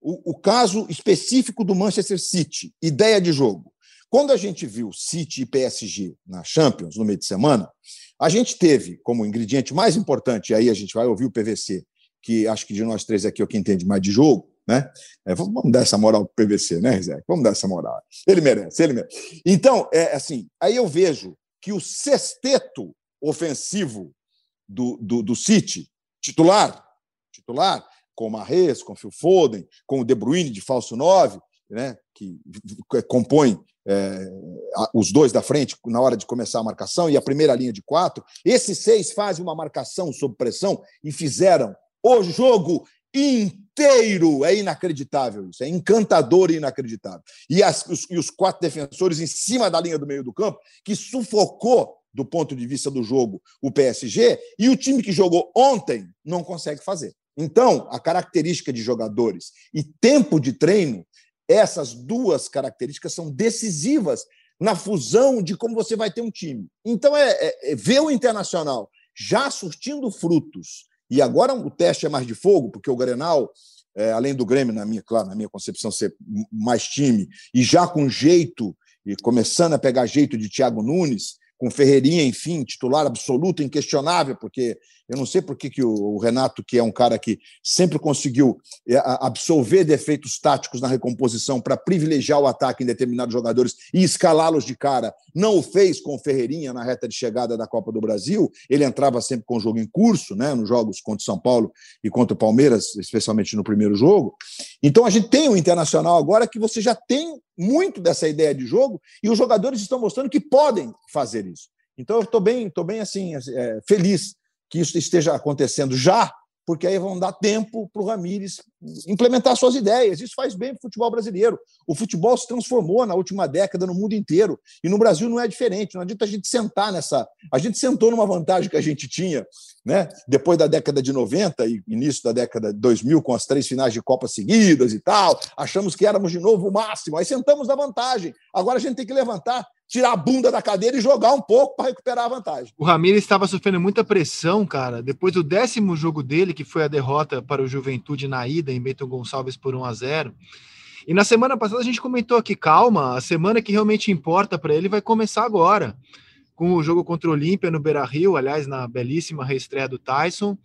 o, o caso específico do Manchester City, ideia de jogo. Quando a gente viu City e PSG na Champions no meio de semana, a gente teve como ingrediente mais importante, aí a gente vai ouvir o PVC, que acho que de nós três aqui é o que entende mais de jogo, né? É, vamos dar essa moral para o PVC, né, Zé? Vamos dar essa moral. Ele merece, ele merece. Então, é assim, aí eu vejo que o sexteto ofensivo do, do, do City, titular, titular, com o Marres, com o Phil Foden, com o De Bruyne de falso 9, né, que compõe é, os dois da frente na hora de começar a marcação e a primeira linha de quatro. Esses seis fazem uma marcação sob pressão e fizeram o jogo inteiro. É inacreditável isso, é encantador e inacreditável. E, as, os, e os quatro defensores em cima da linha do meio do campo, que sufocou do ponto de vista do jogo o PSG, e o time que jogou ontem não consegue fazer. Então, a característica de jogadores e tempo de treino, essas duas características são decisivas na fusão de como você vai ter um time. Então, é, é, é ver o Internacional já surtindo frutos, e agora o teste é mais de fogo, porque o Grenal, é, além do Grêmio, na minha, claro, na minha concepção, ser mais time, e já com jeito, e começando a pegar jeito de Thiago Nunes, com Ferreirinha, enfim, titular absoluto, inquestionável, porque eu não sei por que, que o Renato, que é um cara que sempre conseguiu é, absorver defeitos táticos na recomposição para privilegiar o ataque em determinados jogadores e escalá-los de cara, não o fez com o Ferreirinha na reta de chegada da Copa do Brasil. Ele entrava sempre com o jogo em curso, né, nos jogos contra o São Paulo e contra o Palmeiras, especialmente no primeiro jogo. Então a gente tem um internacional agora que você já tem muito dessa ideia de jogo e os jogadores estão mostrando que podem fazer isso. Então eu estou bem, tô bem assim, é, feliz que isso esteja acontecendo já, porque aí vão dar tempo para o Ramires implementar suas ideias. Isso faz bem para o futebol brasileiro. O futebol se transformou na última década no mundo inteiro. E no Brasil não é diferente. Não adianta a gente sentar nessa. A gente sentou numa vantagem que a gente tinha né? depois da década de 90 e início da década de 2000, com as três finais de Copa seguidas e tal. Achamos que éramos de novo o máximo. Aí sentamos na vantagem. Agora a gente tem que levantar tirar a bunda da cadeira e jogar um pouco para recuperar a vantagem. O Ramires estava sofrendo muita pressão, cara, depois do décimo jogo dele, que foi a derrota para o Juventude na ida em Bento Gonçalves por 1 a 0. E na semana passada a gente comentou aqui, calma, a semana que realmente importa para ele vai começar agora, com o jogo contra o Olímpia no Beira-Rio, aliás, na belíssima reestreia do Tyson,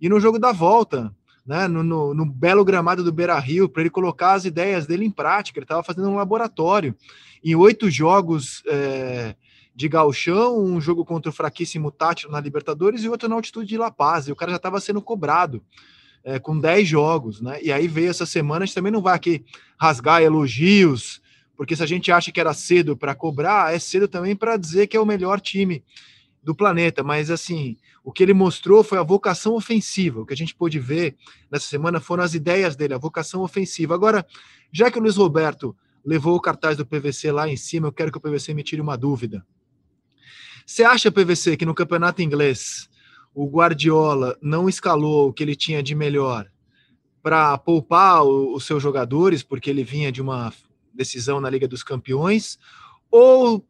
e no jogo da volta, né, no, no, no belo gramado do Beira Rio, para ele colocar as ideias dele em prática. Ele estava fazendo um laboratório. Em oito jogos é, de galchão, um jogo contra o fraquíssimo Tátio na Libertadores e outro na altitude de La Paz. E o cara já estava sendo cobrado. É, com dez jogos, né? E aí veio essa semana, a gente também não vai aqui rasgar elogios, porque se a gente acha que era cedo para cobrar, é cedo também para dizer que é o melhor time do planeta, mas assim, o que ele mostrou foi a vocação ofensiva. O que a gente pôde ver nessa semana foram as ideias dele, a vocação ofensiva. Agora, já que o Luiz Roberto levou o cartaz do PVC lá em cima, eu quero que o PVC me tire uma dúvida. Você acha, PVC, que no campeonato inglês o Guardiola não escalou o que ele tinha de melhor para poupar os seus jogadores, porque ele vinha de uma decisão na Liga dos Campeões, ou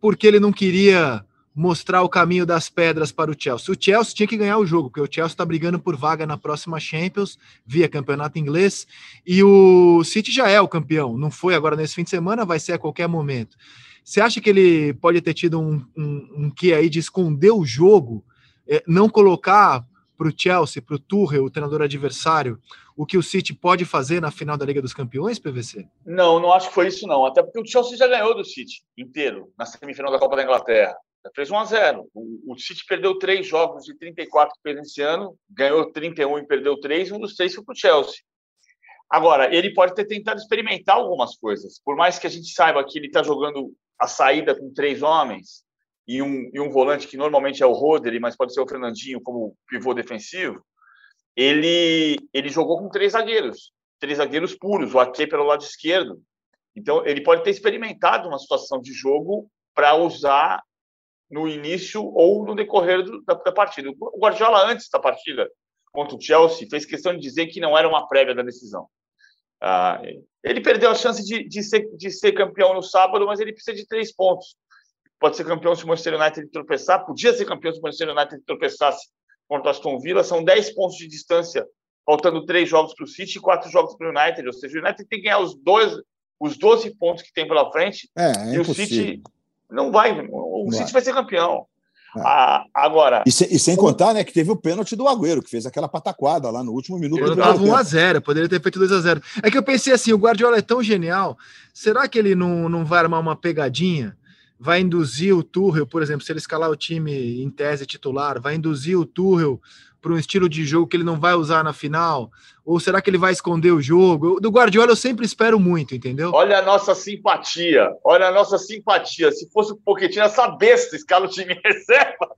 porque ele não queria mostrar o caminho das pedras para o Chelsea. O Chelsea tinha que ganhar o jogo, porque o Chelsea está brigando por vaga na próxima Champions, via campeonato inglês, e o City já é o campeão. Não foi agora nesse fim de semana, vai ser a qualquer momento. Você acha que ele pode ter tido um, um, um que aí de esconder o jogo, é, não colocar para o Chelsea, para o Tuchel, o treinador adversário, o que o City pode fazer na final da Liga dos Campeões, PVC? Não, não acho que foi isso não. Até porque o Chelsea já ganhou do City inteiro na semifinal da Copa da Inglaterra. Fez 1 a 0 o, City perdeu três jogos de 34 que fez esse ano, ganhou 31 e perdeu três, um dos três foi para o Chelsea. Agora, ele pode ter tentado experimentar algumas coisas. Por mais que a gente saiba que ele está jogando a saída com três homens e um, e um volante que normalmente é o Rodri, mas pode ser o Fernandinho como pivô defensivo, ele, ele jogou com três zagueiros, três zagueiros puros, o Ake pelo lado esquerdo. Então, ele pode ter experimentado uma situação de jogo para usar no início ou no decorrer do, da, da, partida. O Guardiola, antes da partida contra o Chelsea, fez questão de dizer que não era uma prévia da decisão. Ah, ele perdeu a chance de, de, ser, de ser campeão no sábado, mas ele precisa de três pontos. pode ser campeão se o Manchester United tropeçar, podia ser campeão se o Manchester United tropeçasse contra o Aston Villa, são 10 pontos de distância, faltando três jogos para o City e quatro jogos para o United, ou seja, o United tem que ganhar os dois, os 12 pontos que tem pela frente, é, é e o City não vai, o Não City vai. vai ser campeão. É. Ah, agora, E, se- e sem contar, né, que teve o pênalti do Agüero, que fez aquela pataquada lá no último minuto do Eu tava tempo. 1x0, poderia ter feito 2x0. É que eu pensei assim: o Guardiola é tão genial, será que ele não, não vai armar uma pegadinha? Vai induzir o Tuchel, por exemplo, se ele escalar o time em tese titular, vai induzir o Tuchel para um estilo de jogo que ele não vai usar na final? Ou será que ele vai esconder o jogo? Do Guardiola eu sempre espero muito, entendeu? olha a nossa simpatia, olha a nossa simpatia. Se fosse o Pochettino, essa besta escala o time reserva.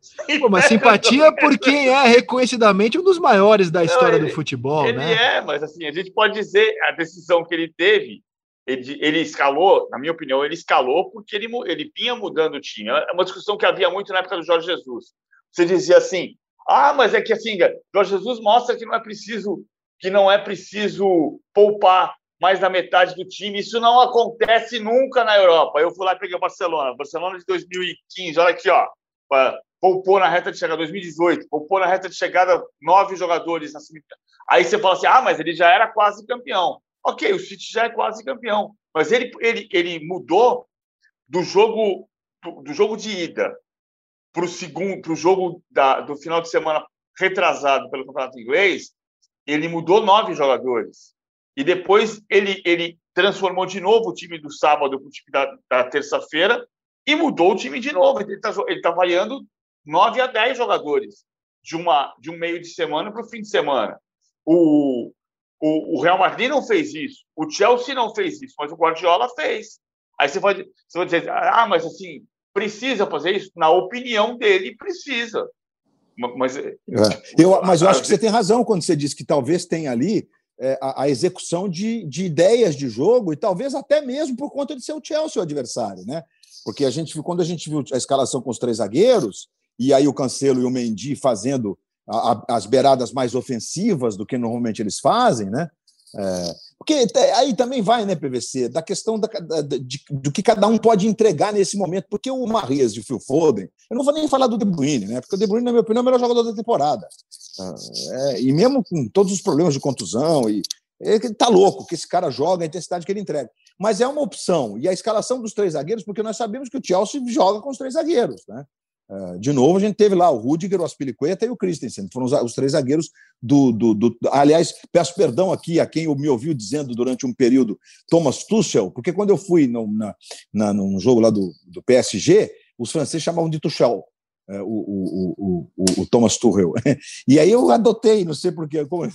Pô, mas simpatia por quem é reconhecidamente um dos maiores da história ele- do futebol, Ele né? é, mas assim, a gente pode dizer a decisão que ele teve, ele, ele escalou, na minha opinião, ele escalou porque ele, ele vinha mudando o time. É uma discussão que havia muito na época do Jorge Jesus. Você dizia assim: ah, mas é que assim, Jorge Jesus mostra que não é preciso que não é preciso poupar mais da metade do time. Isso não acontece nunca na Europa. Eu fui lá e peguei o Barcelona. Barcelona de 2015, olha aqui, ó. Poupou na reta de chegada 2018, poupou na reta de chegada nove jogadores na. Aí você fala assim: ah, mas ele já era quase campeão. Ok, o City já é quase campeão, mas ele, ele, ele mudou do jogo do, do jogo de ida para o segundo, para o jogo da, do final de semana retrasado pelo campeonato inglês. Ele mudou nove jogadores e depois ele ele transformou de novo o time do sábado para o time da, da terça-feira e mudou o time de novo. Ele está ele tá variando 9 a 10 jogadores de, uma, de um meio de semana para o fim de semana. O, o, o, Real Madrid não fez isso, o Chelsea não fez isso, mas o Guardiola fez. Aí você vai, você vai dizer, ah, mas assim, precisa fazer isso? Na opinião dele, precisa. Mas, é. eu, mas eu acho que você tem razão quando você diz que talvez tenha ali é, a, a, execução de, de, ideias de jogo e talvez até mesmo por conta de ser o Chelsea o adversário, né? Porque a gente, quando a gente viu a escalação com os três zagueiros, e aí o Cancelo e o Mendy fazendo a, a, as beiradas mais ofensivas do que normalmente eles fazem, né? É, porque aí também vai, né, PVC, da questão da, da, de, do que cada um pode entregar nesse momento, porque o Marrez e o Phil Foden, eu não vou nem falar do De Bruyne, né? Porque o De Bruyne, na minha opinião, é o melhor jogador da temporada. É, e mesmo com todos os problemas de contusão, e ele tá louco que esse cara joga, a intensidade que ele entrega. Mas é uma opção. E a escalação dos três zagueiros, porque nós sabemos que o Chelsea joga com os três zagueiros, né? De novo, a gente teve lá o Rudiger, o Aspilicueta e o Christensen, foram os três zagueiros do, do, do, Aliás, peço perdão aqui a quem me ouviu dizendo durante um período Thomas Tuchel, porque quando eu fui no, na, na, num jogo lá do, do PSG, os franceses chamavam de Tuchel. O, o, o, o, o, Thomas Tuchel. *laughs* E aí eu adotei, não sei porquê. Como,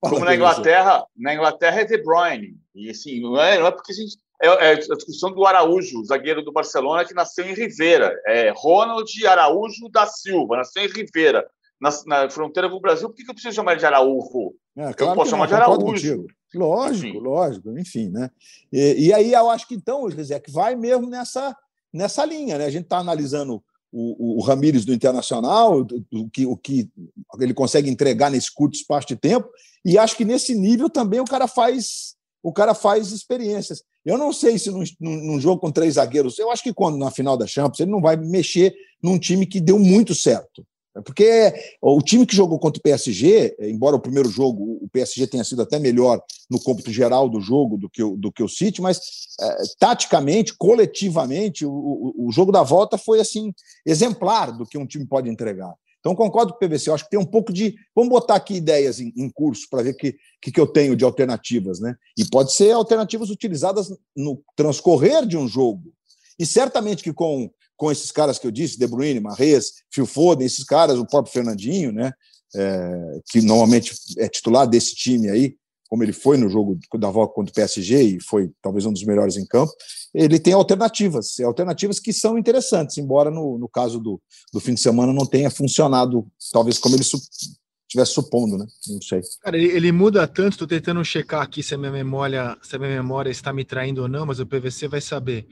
como na Inglaterra, na Inglaterra é De Bruyne. E assim, não é, não é porque a gente. É, a discussão do Araújo, zagueiro do Barcelona, que nasceu em Rivera. É Ronald Araújo da Silva, nasceu em Rivera, na, na fronteira com o Brasil. Por que, que eu preciso chamar ele de Araújo? É, claro eu posso chamar não, de Araújo. Lógico, enfim. lógico, enfim, né? E, e, aí eu acho que então, Rizek, vai mesmo nessa, nessa linha, né? A gente está analisando o, o Ramires do Internacional, o que, o que ele consegue entregar nesse curto espaço de tempo, e acho que nesse nível também o cara faz o cara faz experiências. Eu não sei se num, num, jogo com três zagueiros, eu acho que quando na final da Champions ele não vai mexer num time que deu muito certo. Porque o time que jogou contra o PSG, embora o primeiro jogo o PSG tenha sido até melhor no cômputo geral do jogo do que o, do que o City, mas é, taticamente, coletivamente, o, o, o jogo da volta foi assim exemplar do que um time pode entregar. Então, concordo com o PVC. Eu acho que tem um pouco de. Vamos botar aqui ideias em, em curso para ver o que, que, que, eu tenho de alternativas, né? E pode ser alternativas utilizadas no transcorrer de um jogo. E certamente que com, com esses caras que eu disse, De Bruyne, Marrez, Phil Foden, esses caras, o próprio Fernandinho, né? É, que normalmente é titular desse time aí, como ele foi no jogo da volta contra o PSG e foi talvez um dos melhores em campo, ele tem alternativas, alternativas que são interessantes, embora no, no caso do, do fim de semana não tenha funcionado, talvez como ele estivesse supondo, né? Não sei. Cara, ele, ele muda tanto, estou tentando checar aqui se a minha memória, se a minha memória está me traindo ou não, mas o PVC vai saber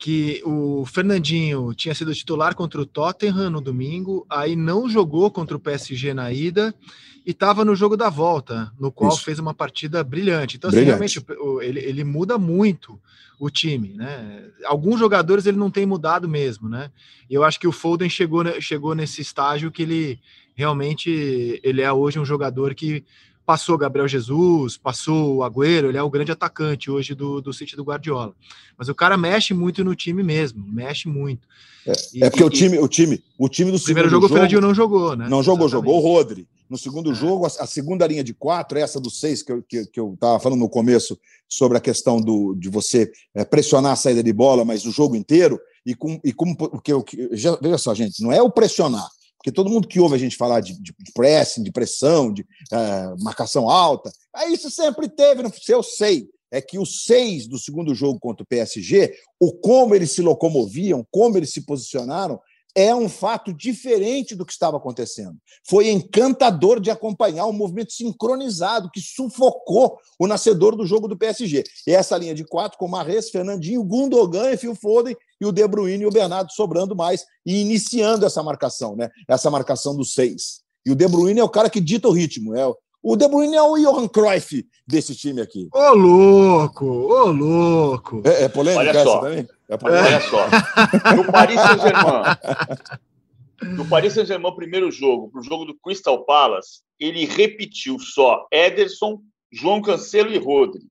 que o Fernandinho tinha sido titular contra o Tottenham no domingo, aí não jogou contra o PSG na ida e estava no jogo da volta, no qual Isso. fez uma partida brilhante. Então, assim, brilhante. realmente, ele, ele muda muito o time, né? Alguns jogadores ele não tem mudado mesmo, né? E eu acho que o Foden chegou, chegou nesse estágio que ele realmente ele é hoje um jogador que passou Gabriel Jesus, passou o Agüero, ele é o grande atacante hoje do, do City do Guardiola. Mas o cara mexe muito no time mesmo, mexe muito. É, e, é porque e, o time, o time, o time do primeiro jogo, jogo o Fernandinho não jogou, né? Não jogou, Exatamente. jogou o Rodri. No segundo é. jogo, a, a, segunda linha de quatro, essa do seis que eu estava que, que eu falando no começo sobre a questão do, de você é, pressionar a saída de bola, mas o jogo inteiro, e, com, e como porque já, veja só, gente, não é o pressionar, porque todo mundo que ouve a gente falar de, de, de pressing, de pressão, de uh, marcação alta, aí isso sempre teve no seu sei. É que os seis do segundo jogo contra o PSG, o como eles se locomoviam, como eles se posicionaram, é um fato diferente do que estava acontecendo. Foi encantador de acompanhar um movimento sincronizado que sufocou o nascedor do jogo do PSG. E essa linha de quatro com Marres, Fernandinho, Gundogan e Phil Foden e o De Bruyne e o Bernardo sobrando mais e iniciando essa marcação, né? Essa marcação dos seis. E o De Bruyne é o cara que dita o ritmo, é o De Bruyne é o Johan Cruyff desse time aqui. Ô, louco! Ô, louco! É, é polêmica Olha só. também? É Olha só. No Paris Saint-Germain, no Paris Saint-Germain, primeiro jogo, pro jogo do Crystal Palace, ele repetiu só Ederson, João Cancelo e Rodri.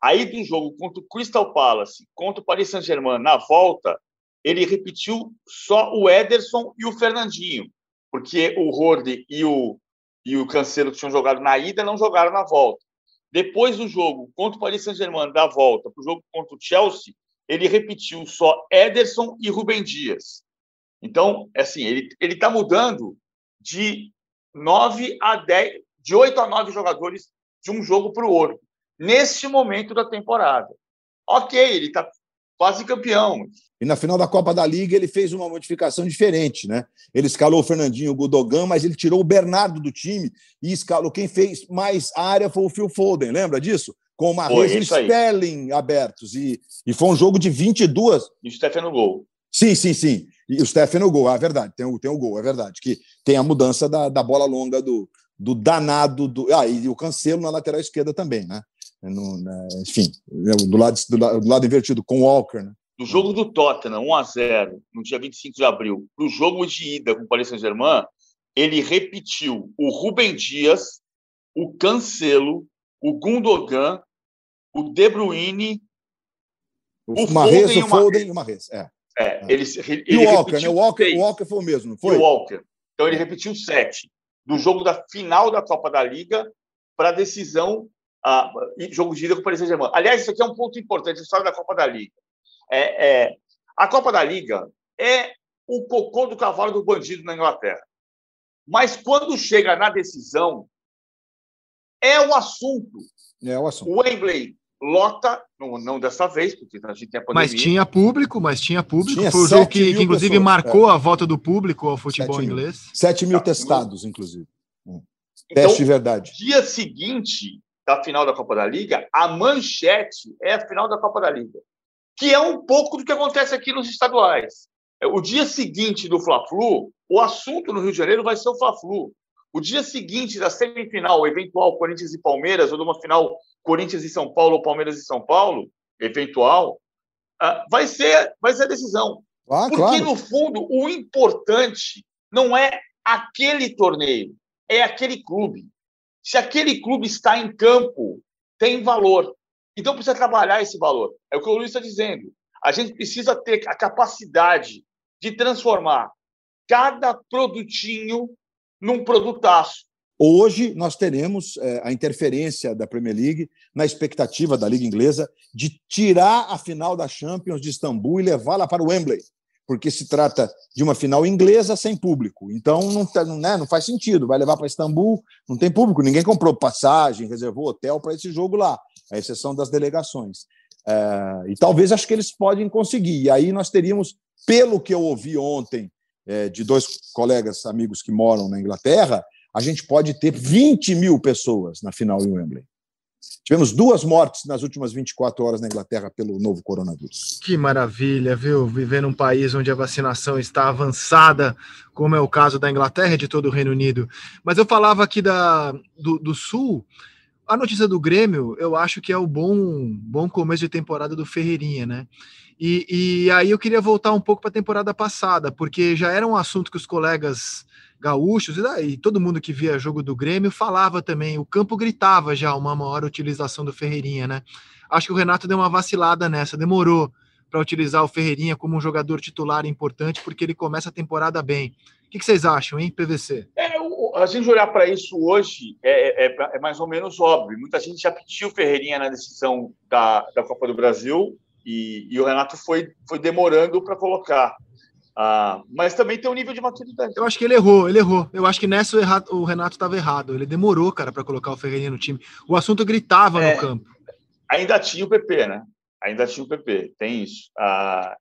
Aí do jogo contra o Crystal Palace, contra o Paris Saint-Germain, na volta, ele repetiu só o Ederson e o Fernandinho, porque o Rodri e o e o Cancelo que tinham jogado na ida não jogaram na volta. Depois do jogo contra o Paris Saint-Germain da volta para o jogo contra o Chelsea, ele repetiu só Ederson e Rubem Dias. Então, assim, ele ele está mudando de 9 a 10, de 8 a 9 jogadores de um jogo para o outro, neste momento da temporada. Ok, ele está quase campeão. E na final da Copa da Liga ele fez uma modificação diferente, né? Ele escalou o Fernandinho o Gudogan, mas ele tirou o Bernardo do time e escalou. Quem fez mais área foi o Phil Foden, lembra disso? Com rede e Spelling abertos. E, e foi um jogo de 22. E o Stefano gol. Sim, sim, sim. E o Stefano gol, é verdade. Tem o, tem o gol, é verdade. Que tem a mudança da, da bola longa do, do danado. Do, ah, e o Cancelo na lateral esquerda também, né? No, né, enfim, do lado, do, do lado invertido, com o Walker, né? Do jogo do Tottenham, 1 a 0 no dia 25 de abril, para o jogo de ida com o Paris Saint-Germain, ele repetiu o Rubem Dias, o Cancelo, o Gundogan, o De Bruyne, o, o Marrez, o Foden e o Marrez. É. É, é. Ele, ele, e o Walker, né? O Walker, o Walker foi o mesmo, não foi? E o Walker. Então ele repetiu sete do jogo da final da Copa da Liga para a decisão a, jogo de ida com o Paris Saint-Germain. Aliás, isso aqui é um ponto importante, a história da Copa da Liga. É, é, a Copa da Liga é o cocô do cavalo do bandido na Inglaterra. Mas quando chega na decisão, é o assunto. É o assunto. O Wembley lota, não, não dessa vez, porque a gente tem a pandemia. Mas tinha público, mas tinha público. Tinha Foi o jogo que, que inclusive, pessoas, marcou é. a volta do público ao futebol 7 inglês. 7 mil testados, inclusive. Então, Teste de verdade. Dia seguinte, da final da Copa da Liga, a manchete é a final da Copa da Liga, que é um pouco do que acontece aqui nos estaduais. É, o dia seguinte do Fla-Flu, o assunto no Rio de Janeiro vai ser o Fla-Flu. O dia seguinte da semifinal, eventual Corinthians e Palmeiras, ou de uma final Corinthians e São Paulo ou Palmeiras e São Paulo, eventual, ah, vai ser, vai ser a decisão. Ah, Porque, claro. no fundo, o importante não é aquele torneio, é aquele clube. Se aquele clube está em campo, tem valor. Então precisa trabalhar esse valor. É o que o Luiz está dizendo. A gente precisa ter a capacidade de transformar cada produtinho num produtaço. Hoje nós teremos é, a interferência da Premier League na expectativa da Liga Inglesa de tirar a final da Champions de Istambul e levá-la para o Wembley porque se trata de uma final inglesa sem público. Então não, tá, né, não faz sentido. Vai levar para Istambul, não tem público, ninguém comprou passagem, reservou hotel para esse jogo lá, à exceção das delegações. É, e talvez acho que eles podem conseguir. E aí nós teríamos, pelo que eu ouvi ontem é, de dois colegas amigos que moram na Inglaterra, a gente pode ter 20 mil pessoas na final em Wembley. Tivemos duas mortes nas últimas 24 horas na Inglaterra pelo novo coronavírus. Que maravilha, viu? Viver num país onde a vacinação está avançada, como é o caso da Inglaterra e de todo o Reino Unido. Mas eu falava aqui da, do, do Sul. A notícia do Grêmio, eu acho que é o bom, bom começo de temporada do Ferreirinha, né? E, e aí eu queria voltar um pouco para a temporada passada, porque já era um assunto que os colegas gaúchos e todo mundo que via jogo do Grêmio falava também. O campo gritava já uma maior utilização do Ferreirinha, né? Acho que o Renato deu uma vacilada nessa, demorou para utilizar o Ferreirinha como um jogador titular importante, porque ele começa a temporada bem. O que, vocês acham, hein, PVC? É, a gente olhar para isso hoje é, é, é, mais ou menos óbvio. Muita gente já pediu o Ferreirinha na decisão da, da Copa do Brasil e, e o Renato foi, foi demorando para colocar. Ah, mas também tem um nível de maturidade. Eu acho que ele errou, ele errou. Eu acho que nessa o Renato estava errado. Ele demorou, cara, para colocar o Ferreirinha no time. O assunto gritava é, no campo. Ainda tinha o PP, né? Ainda tinha o PP, tem isso. Ah,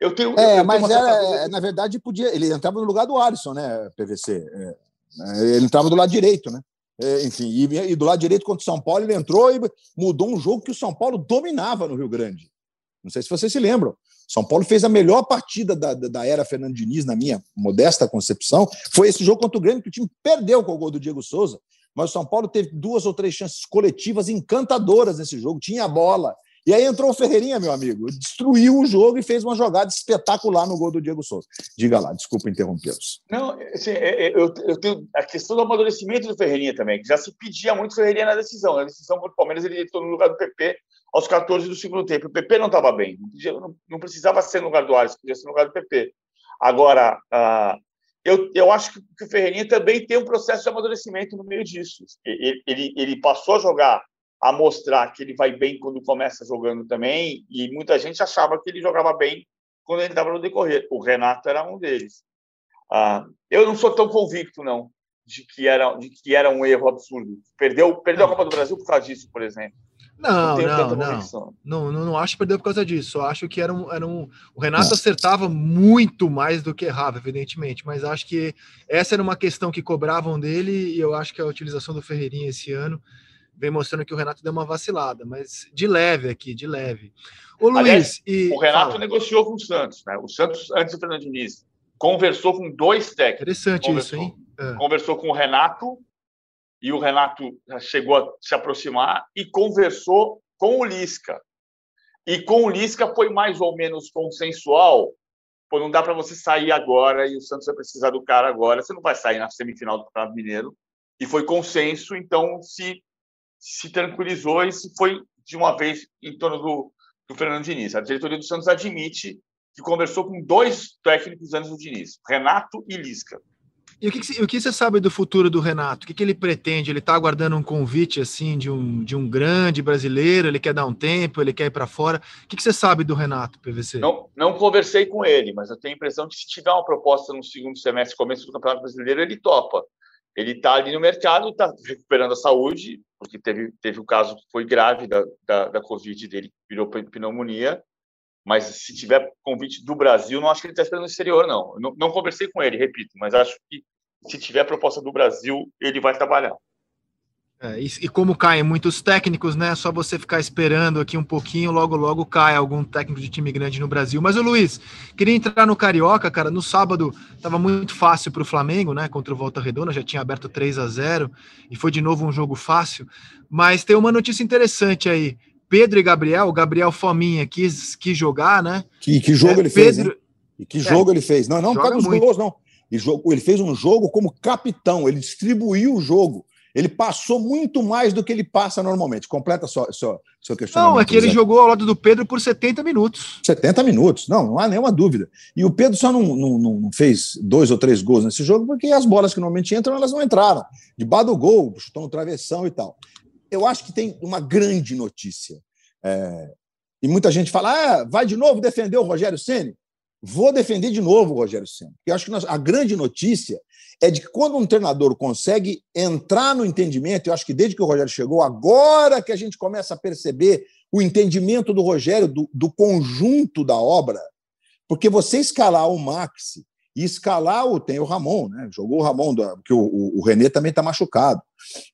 eu tenho. É, eu mas era, na verdade podia. Ele entrava no lugar do Alisson, né? PVC. É, ele entrava do lado direito, né? É, enfim, e, e, do lado direito contra o São Paulo ele entrou e mudou um jogo que o São Paulo dominava no Rio Grande. Não sei se vocês se lembram. São Paulo fez a melhor partida da, da era Fernando Diniz, na minha modesta concepção. Foi esse jogo contra o Grêmio que o time perdeu com o gol do Diego Souza. Mas o São Paulo teve duas ou três chances coletivas encantadoras nesse jogo, tinha a bola. E aí entrou o Ferreirinha, meu amigo, destruiu o jogo e fez uma jogada espetacular no gol do Diego Souza. Diga lá, desculpa interrompê-los. Não, assim, é, é, eu, eu, tenho a questão do amadurecimento do Ferreirinha também, que já se pedia muito Ferreirinha na decisão. Na decisão contra o Palmeiras, ele entrou no lugar do PP, aos 14 do segundo tempo. O PP não estava bem, não, não, precisava ser no lugar do Alisson, podia ser no lugar do PP. Agora, uh, eu, eu acho que o Ferreirinha também tem um processo de amadurecimento no meio disso. Ele, ele, ele passou a jogar, a mostrar que ele vai bem quando começa jogando também, e muita gente achava que ele jogava bem quando ele estava no decorrer. O Renato era um deles. Uh, eu não sou tão convicto, não, de que era, de que era um erro absurdo. Perdeu, perdeu a Copa do Brasil por causa disso, por exemplo. Não, não, não, não, não, não, acho que perdeu por causa disso. Só acho que era um, era um. O Renato acertava muito mais do que errava, evidentemente, mas acho que essa era uma questão que cobravam dele, e eu acho que a utilização do Ferreirinha esse ano vem mostrando que o Renato deu uma vacilada, mas de leve aqui, de leve. O Luiz. Aliás, e... O Renato Fala. negociou com o Santos, né? O Santos, antes do Fernando Diniz, conversou com dois técnicos. Interessante conversou, isso, hein? É. Conversou com o Renato e o Renato chegou a se aproximar e conversou com o Lisca. E com o Lisca foi mais ou menos consensual. Pô, não dá para você sair agora e o Santos vai precisar do cara agora. Você não vai sair na semifinal do Campeonato Mineiro. E foi consenso, então se, se tranquilizou e se foi de uma vez em torno do, do Fernando Diniz. A diretoria do Santos admite que conversou com dois técnicos antes do Diniz, Renato e Lisca. E o que, o que você sabe do futuro do Renato? O que, que ele pretende? Ele está aguardando um convite assim de um, de um grande brasileiro? Ele quer dar um tempo? Ele quer ir para fora? O que, que você sabe do Renato, PVC? Não, não conversei com ele, mas eu tenho a impressão que se tiver uma proposta no segundo semestre, começo do Campeonato Brasileiro, ele topa. Ele está ali no mercado, está recuperando a saúde, porque teve, teve o caso que foi grave da, da, da Covid dele, virou pneumonia. Mas se tiver convite do Brasil, não acho que ele está esperando no exterior, não. não. Não conversei com ele, repito, mas acho que se tiver proposta do Brasil, ele vai trabalhar. É, e, e, como caem muitos técnicos, né? Só você ficar esperando aqui um pouquinho, logo, logo cai algum técnico de time grande no Brasil. Mas o Luiz, queria entrar no Carioca, cara. No sábado estava muito fácil para o Flamengo, né? Contra o Volta Redonda, já tinha aberto 3 a 0 e foi de novo um jogo fácil. Mas tem uma notícia interessante aí. Pedro e Gabriel, o Gabriel Fominha quis, quis jogar, né? Que, que jogo é, ele Pedro... fez? E que jogo é, ele fez? Não, não, não os gols, não. Ele fez um jogo como capitão, ele distribuiu o jogo. Ele passou muito mais do que ele passa normalmente. Completa só, só, seu questionamento. Não, é que ele jogou ao lado do Pedro por 70 minutos. 70 minutos, não, não há nenhuma dúvida. E o Pedro só não, não, não fez dois ou três gols nesse jogo porque as bolas que normalmente entram, elas não entraram. Debaixo do gol, chutou no travessão e tal. Eu acho que tem uma grande notícia. É... E muita gente fala: ah, vai de novo defender o Rogério Ceni. Vou defender de novo o Rogério Senna. Porque acho que nós, a grande notícia é de que quando um treinador consegue entrar no entendimento, eu acho que desde que o Rogério chegou, agora que a gente começa a perceber o entendimento do Rogério, do, do conjunto da obra, porque você escalar o Maxi e escalar o. Tem o Ramon, né? Jogou o Ramon, porque o, o, o René também está machucado.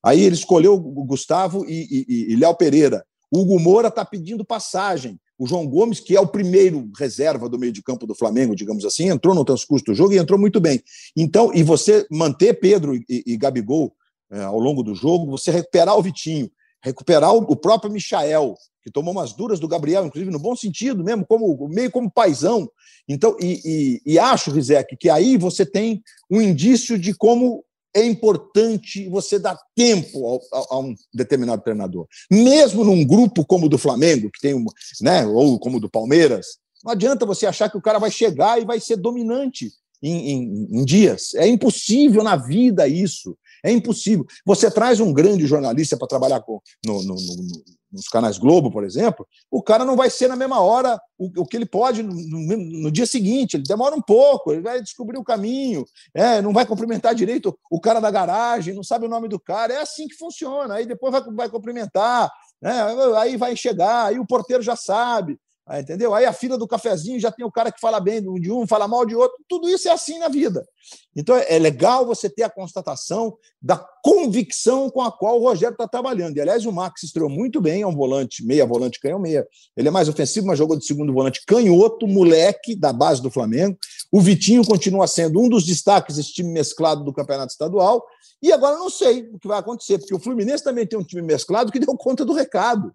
Aí ele escolheu o Gustavo e, e, e Léo Pereira. O Hugo Moura está pedindo passagem. O João Gomes, que é o primeiro reserva do meio de campo do Flamengo, digamos assim, entrou no transcurso do jogo e entrou muito bem. Então, e você manter Pedro e, e Gabigol é, ao longo do jogo, você recuperar o Vitinho, recuperar o, o, próprio Michael, que tomou umas duras do Gabriel, inclusive no bom sentido mesmo, como meio como paisão. Então, e, e, e acho, Rizek, que aí você tem um indício de como é importante você dar tempo a, a, um determinado treinador. Mesmo num grupo como o do Flamengo, que tem um, né, ou como o do Palmeiras, não adianta você achar que o cara vai chegar e vai ser dominante em, em, em dias. É impossível na vida isso. É impossível. Você traz um grande jornalista para trabalhar com, no, no, no, nos canais Globo, por exemplo, o cara não vai ser na mesma hora o, o que ele pode no, no, dia seguinte. Ele demora um pouco, ele vai descobrir o caminho, é, não vai cumprimentar direito o cara da garagem, não sabe o nome do cara. É assim que funciona. Aí depois vai, vai cumprimentar, né? aí vai chegar, aí o porteiro já sabe. Entendeu? Aí a fila do cafezinho já tem o cara que fala bem de um, fala mal de outro. Tudo isso é assim na vida. Então é legal você ter a constatação da convicção com a qual o Rogério está trabalhando. E aliás, o Max estreou muito bem, é um volante, meia volante canhão meia. Ele é mais ofensivo, mas jogou de segundo volante canhoto, moleque da base do Flamengo. O Vitinho continua sendo um dos destaques desse time mesclado do Campeonato Estadual. E agora não sei o que vai acontecer, porque o Fluminense também tem um time mesclado que deu conta do recado.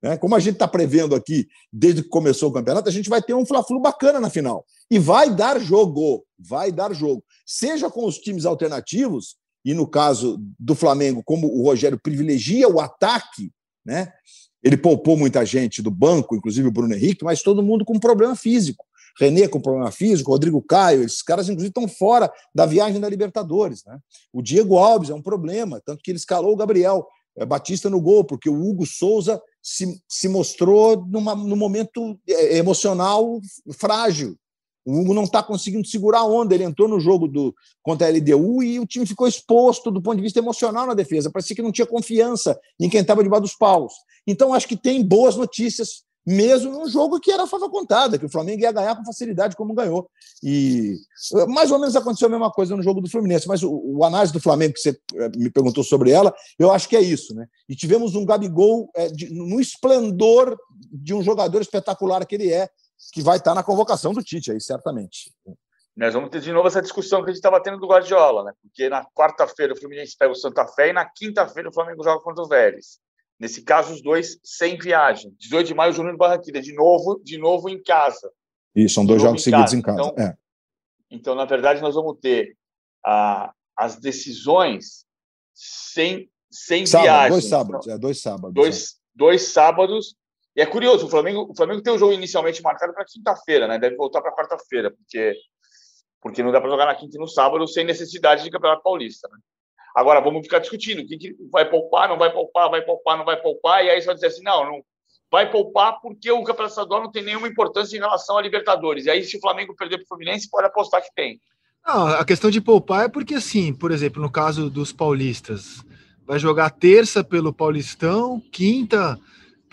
Né? Como a gente está prevendo aqui, desde que começou o campeonato, a gente vai ter um Fla-Flu bacana na final. E vai dar jogo, vai dar jogo. Seja com os times alternativos, e no caso do Flamengo, como o Rogério privilegia o ataque, né? Ele poupou muita gente do banco, inclusive o Bruno Henrique, mas todo mundo com problema físico. René com problema físico, Rodrigo Caio, esses caras, inclusive, estão fora da viagem da Libertadores. Né? O Diego Alves é um problema, tanto que ele escalou o Gabriel é, Batista no gol, porque o Hugo Souza se, se mostrou numa, num momento é, emocional frágil. O Hugo não está conseguindo segurar a onda. Ele entrou no jogo do, contra a LDU e o time ficou exposto do ponto de vista emocional na defesa. Parecia que não tinha confiança em quem estava debaixo dos paus. Então, acho que tem boas notícias mesmo num jogo que era fava contada, que o Flamengo ia ganhar com facilidade, como ganhou. E mais ou menos aconteceu a mesma coisa no jogo do Fluminense, mas o, o análise do Flamengo, que você eh, me perguntou sobre ela, eu acho que é isso, né? E tivemos um Gabigol é, de, no esplendor de um jogador espetacular que ele é, que vai estar na convocação do Tite aí, certamente. Nós vamos ter de novo essa discussão que a gente estava tendo do Guardiola, né? Porque na quarta-feira o Fluminense pega o Santa Fé e na quinta-feira o Flamengo joga contra o Vélez. Nesse caso, os dois sem viagem. 18 de maio, Júnior Barranquilla, de novo, de novo em casa. Isso, são dois jogos em seguidos casa. em casa. Então, é. então, na verdade, nós vamos ter ah, as decisões sem, sem Sábado, viagem. Dois sábados, é, dois sábados. Dois, é. dois sábados. E é curioso, o Flamengo, o Flamengo tem o jogo inicialmente marcado para quinta-feira, né? Deve voltar para quarta-feira, porque, porque não dá para jogar na quinta e no sábado sem necessidade de Campeonato Paulista, né? Agora, vamos ficar discutindo quem que vai poupar, não vai poupar, vai poupar, não vai poupar, e aí vai dizer assim, não, não vai poupar porque o Campeonato Estadual não tem nenhuma importância em relação à Libertadores. E aí, se o Flamengo perder para o Fluminense, pode apostar que tem. Não, a questão de poupar é porque, assim, por exemplo, no caso dos paulistas, vai jogar terça pelo Paulistão, quinta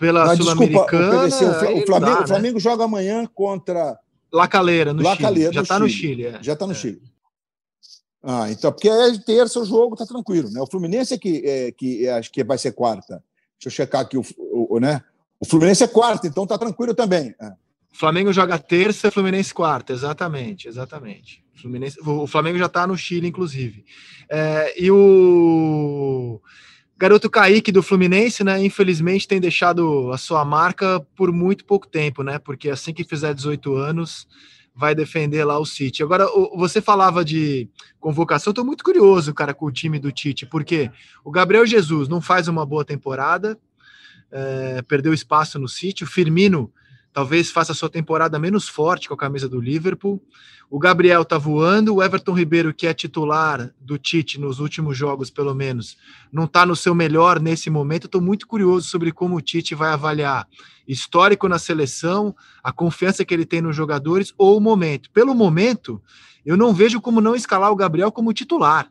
pela Sul-Americana. O, Flamengo, dá, o Flamengo né? joga amanhã contra. Lacaleira, no Lacaleira, Chile. Já está no Chile. É. Já está no é. Chile. Ah, então, porque é terça o jogo, tá tranquilo, né? O Fluminense é que, é, que é, acho que vai ser quarta. Deixa eu checar aqui o, o, o, né? O Fluminense é quarta, então tá tranquilo também. É. Flamengo joga terça, Fluminense quarta, exatamente, exatamente. O, Fluminense, o Flamengo já tá no Chile, inclusive. É, e o garoto Kaique do Fluminense, né? Infelizmente tem deixado a sua marca por muito pouco tempo, né? Porque assim que fizer 18 anos vai defender lá o City. Agora, você falava de convocação, estou muito curioso, cara, com o time do Tite, porque o Gabriel Jesus não faz uma boa temporada, é, perdeu espaço no City, o Firmino talvez faça sua temporada menos forte com a camisa do Liverpool. O Gabriel tá voando, o Everton Ribeiro, que é titular do Tite nos últimos jogos, pelo menos, não está no seu melhor nesse momento. Estou muito curioso sobre como o Tite vai avaliar histórico na seleção, a confiança que ele tem nos jogadores ou o momento. Pelo momento, eu não vejo como não escalar o Gabriel como titular.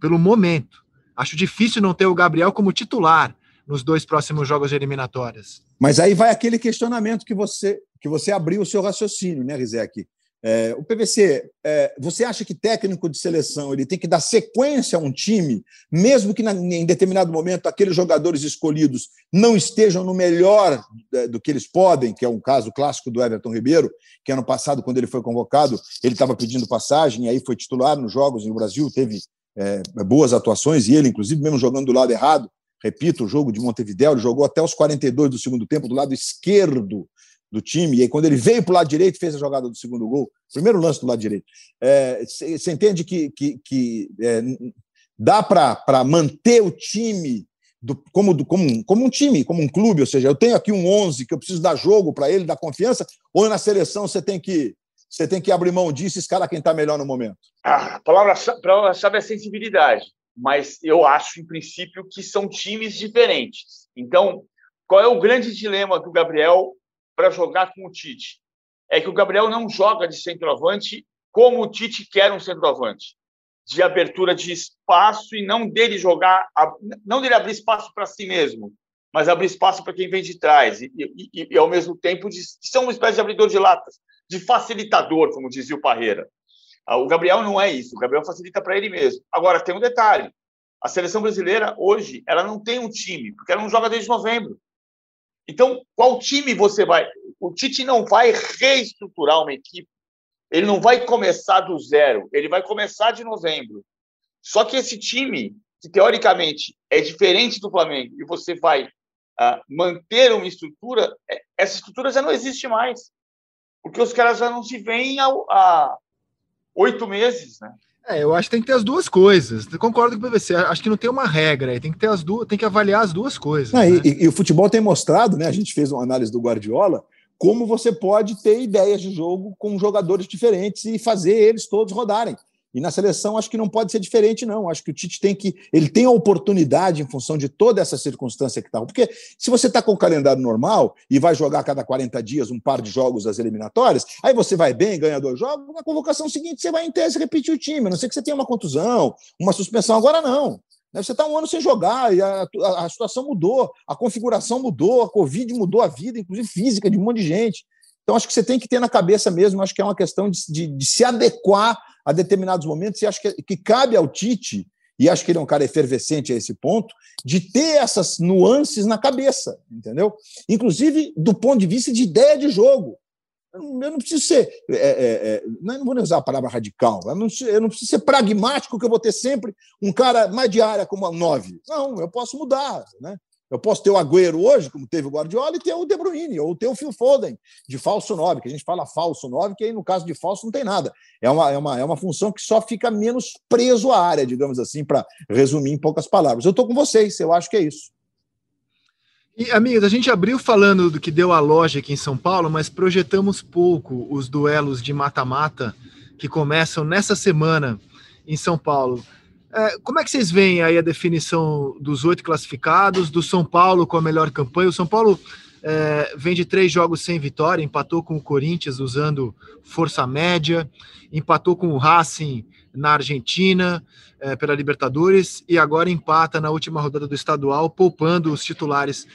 Pelo momento. Acho difícil não ter o Gabriel como titular nos dois próximos jogos de eliminatórias. Mas aí vai aquele questionamento que você que você abriu o seu raciocínio, né, Rizek? É, o PVC, é, você acha que técnico de seleção ele tem que dar sequência a um time, mesmo que na, em determinado momento aqueles jogadores escolhidos não estejam no melhor é, do que eles podem, que é um caso clássico do Everton Ribeiro, que ano passado, quando ele foi convocado, ele estava pedindo passagem, e aí foi titular nos jogos no Brasil, teve é, boas atuações, e ele, inclusive, mesmo jogando do lado errado, repito, o jogo de Montevideo, ele jogou até os 42 do segundo tempo do lado esquerdo do time, e aí quando ele veio para o lado direito, fez a jogada do segundo gol, primeiro lance do lado direito. Você é, entende que, que, que é, dá para manter o time do, como, do, como, um, como um time, como um clube, ou seja, eu tenho aqui um 11 que eu preciso dar jogo para ele, dar confiança, ou na seleção você tem que você tem que abrir mão disso e escalar quem está melhor no momento? a palavra-chave é sensibilidade, mas eu acho, em princípio, que são times diferentes. Então, qual é o grande dilema do Gabriel para jogar com o Tite. É que o Gabriel não joga de centroavante como o Tite quer um centroavante, de abertura de espaço e não dele jogar, não dele abrir espaço para si mesmo, mas abrir espaço para quem vem de trás e, e, e, ao mesmo tempo de ser uma espécie de abridor de latas, de facilitador, como dizia o Parreira. Ah, o Gabriel não é isso, o Gabriel facilita para ele mesmo. Agora, tem um detalhe: a seleção brasileira, hoje, ela não tem um time, porque ela não joga desde novembro. Então, qual time você vai? O Tite não vai reestruturar uma equipe, ele não vai começar do zero, ele vai começar de novembro. Só que esse time, que teoricamente é diferente do Flamengo, e você vai uh, manter uma estrutura, é, essa estrutura já não existe mais. Porque os caras já não se veem há oito meses, né? É, eu acho que tem que ter as duas coisas. Eu concordo com o PVC. Acho que não tem uma regra, tem que ter as duas, tem que avaliar as duas coisas. Não, né? e, e, o futebol tem mostrado, né? A gente fez uma análise do Guardiola, como você pode ter ideias de jogo com jogadores diferentes e fazer eles todos rodarem. E na seleção acho que não pode ser diferente, não. Acho que o Tite tem que. Ele tem a oportunidade, em função de toda essa circunstância que está. Porque se você está com o calendário normal e vai jogar a cada 40 dias um par de jogos das eliminatórias, aí você vai bem, ganha dois jogos, na convocação seguinte você vai em tese repetir o time. A não sei que você tenha uma contusão, uma suspensão. Agora não. Você está um ano sem jogar e a, a, a situação mudou, a configuração mudou, a Covid mudou a vida, inclusive física, de um monte de gente. Então, acho que você tem que ter na cabeça mesmo, acho que é uma questão de, de, de se adequar a determinados momentos, e acho que, que cabe ao Tite, e acho que ele é um cara efervescente a esse ponto, de ter essas nuances na cabeça, entendeu? Inclusive do ponto de vista de ideia de jogo. Eu não preciso ser. É, é, é, não vou usar a palavra radical. Eu não, eu não, preciso ser pragmático, que eu vou ter sempre um cara mais de área como a nove. Não, eu posso mudar. Né? Eu posso ter o Agüero hoje, como teve o Guardiola, e ter o De Bruyne, ou ter o Phil Foden, de falso 9, que a gente fala falso 9, que aí no caso de falso não tem nada. É uma, é uma, é uma função que só fica menos preso à área, digamos assim, para resumir em poucas palavras. Eu estou com vocês, eu acho que é isso. E, amigos, a gente abriu falando do que deu a loja aqui em São Paulo, mas projetamos pouco os duelos de mata-mata que começam nessa semana em São Paulo. É, como é que vocês veem aí a definição dos oito classificados, do São Paulo com a melhor campanha? O São Paulo é, vem de três jogos sem vitória, empatou com o Corinthians usando força média, empatou com o Racing na Argentina é, pela Libertadores e agora empata na última rodada do estadual, poupando os titulares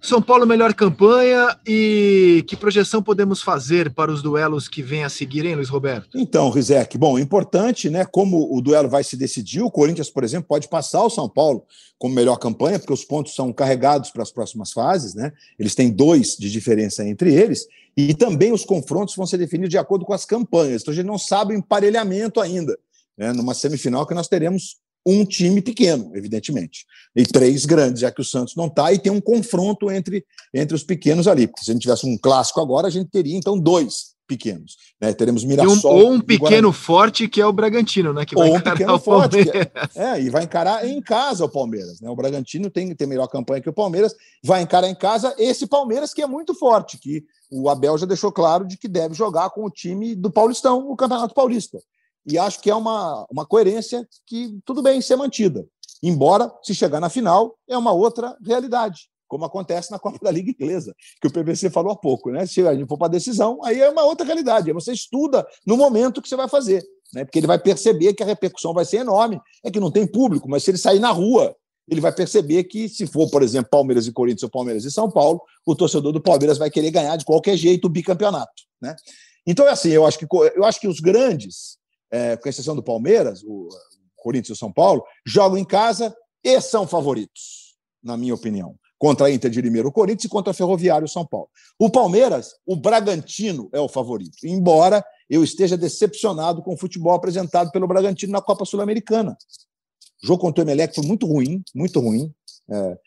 são Paulo, melhor campanha e que projeção podemos fazer para os duelos que vêm a seguir, hein, Luiz Roberto? Então, Rizek, bom, importante, né? Como o duelo vai se decidir, o Corinthians, por exemplo, pode passar o São Paulo como melhor campanha, porque os pontos são carregados para as próximas fases, né? Eles têm dois de diferença entre eles, e também os confrontos vão ser definidos de acordo com as campanhas. Então a gente não sabe o emparelhamento ainda. Né? Numa semifinal que nós teremos um time pequeno, evidentemente, e três grandes, já que o Santos não está, e tem um confronto entre, entre os pequenos ali. Porque se a gente tivesse um clássico agora, a gente teria então dois pequenos. Né? Teremos Mirassol. Um, ou um pequeno forte que é o Bragantino, né? Que vai ou um pequeno forte. É, é, e vai encarar em casa o Palmeiras. Né? O Bragantino tem, tem melhor campanha que o Palmeiras, vai encarar em casa esse Palmeiras que é muito forte, que o Abel já deixou claro de que deve jogar com o time do Paulistão, o Campeonato Paulista e acho que é uma, uma coerência que tudo bem ser mantida. Embora, se chegar na final, é uma outra realidade, como acontece na Copa da Liga Inglesa, que o PVC falou há pouco. Né? Se a gente for para a decisão, aí é uma outra realidade. Você estuda no momento que você vai fazer, né? porque ele vai perceber que a repercussão vai ser enorme. É que não tem público, mas se ele sair na rua, ele vai perceber que, se for, por exemplo, Palmeiras e Corinthians ou Palmeiras e São Paulo, o torcedor do Palmeiras vai querer ganhar de qualquer jeito o bicampeonato. Né? Então, é assim, eu acho que, eu acho que os grandes, é, com exceção do Palmeiras, o Corinthians e o São Paulo, jogam em casa e são favoritos, na minha opinião. Contra a Inter de Limeira, o Corinthians e contra a Ferroviário, o São Paulo. O Palmeiras, o Bragantino é o favorito, embora eu esteja decepcionado com o futebol apresentado pelo Bragantino na Copa Sul-Americana. O jogo contra o Emelec foi muito ruim, muito ruim. É,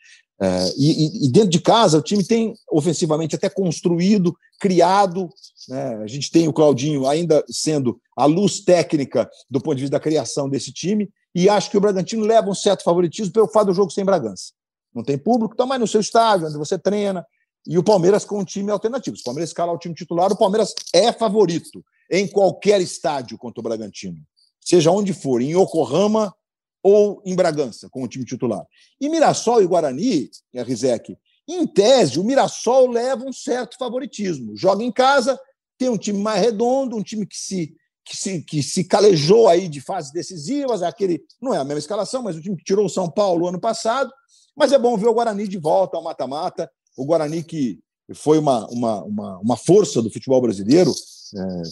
é, e, e, dentro de casa, o time tem ofensivamente até construído, criado. Né? A gente tem o Claudinho ainda sendo a luz técnica do ponto de vista da criação desse time. E acho que o Bragantino leva um certo favoritismo pelo fato do jogo sem Bragança. Não tem público, está mais no seu estádio, onde você treina. E o Palmeiras com um time alternativo. Se o Palmeiras escalar o time titular, o Palmeiras é favorito em qualquer estádio contra o Bragantino. Seja onde for, em Yokohama ou em Bragança, com o time titular. E Mirassol e Guarani, a Rizek, em tese, o Mirassol leva um certo favoritismo. Joga em casa, tem um time mais redondo, um time que se, que se, que se calejou aí de fases decisivas, aquele, não é a mesma escalação, mas o time que tirou o São Paulo ano passado. Mas é bom ver o Guarani de volta ao mata-mata. O Guarani que foi uma, uma, uma, uma força do futebol brasileiro, é,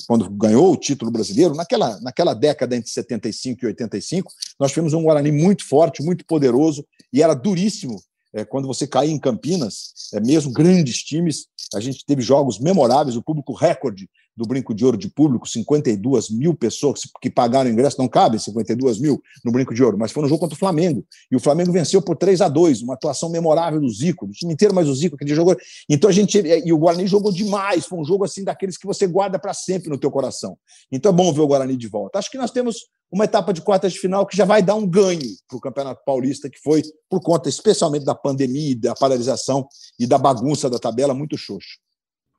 quando ganhou o título brasileiro, naquela, naquela década entre 75 e 85, nós tivemos um Guarani muito forte, muito poderoso, e era duríssimo é, quando você caía em Campinas, é, mesmo grandes times, a gente teve jogos memoráveis, o público recorde do Brinco de Ouro de público, 52 mil pessoas que pagaram ingresso, não cabem 52 mil no Brinco de Ouro, mas foi no jogo contra o Flamengo. E o Flamengo venceu por 3 a 2 uma atuação memorável do Zico, do time inteiro, mas o Zico que ele jogou. Então a gente. E o Guarani jogou demais, foi um jogo assim daqueles que você guarda para sempre no teu coração. Então é bom ver o Guarani de volta. Acho que nós temos uma etapa de quartas de final que já vai dar um ganho para o Campeonato Paulista, que foi por conta especialmente da pandemia, da paralisação e da bagunça da tabela, muito xoxo.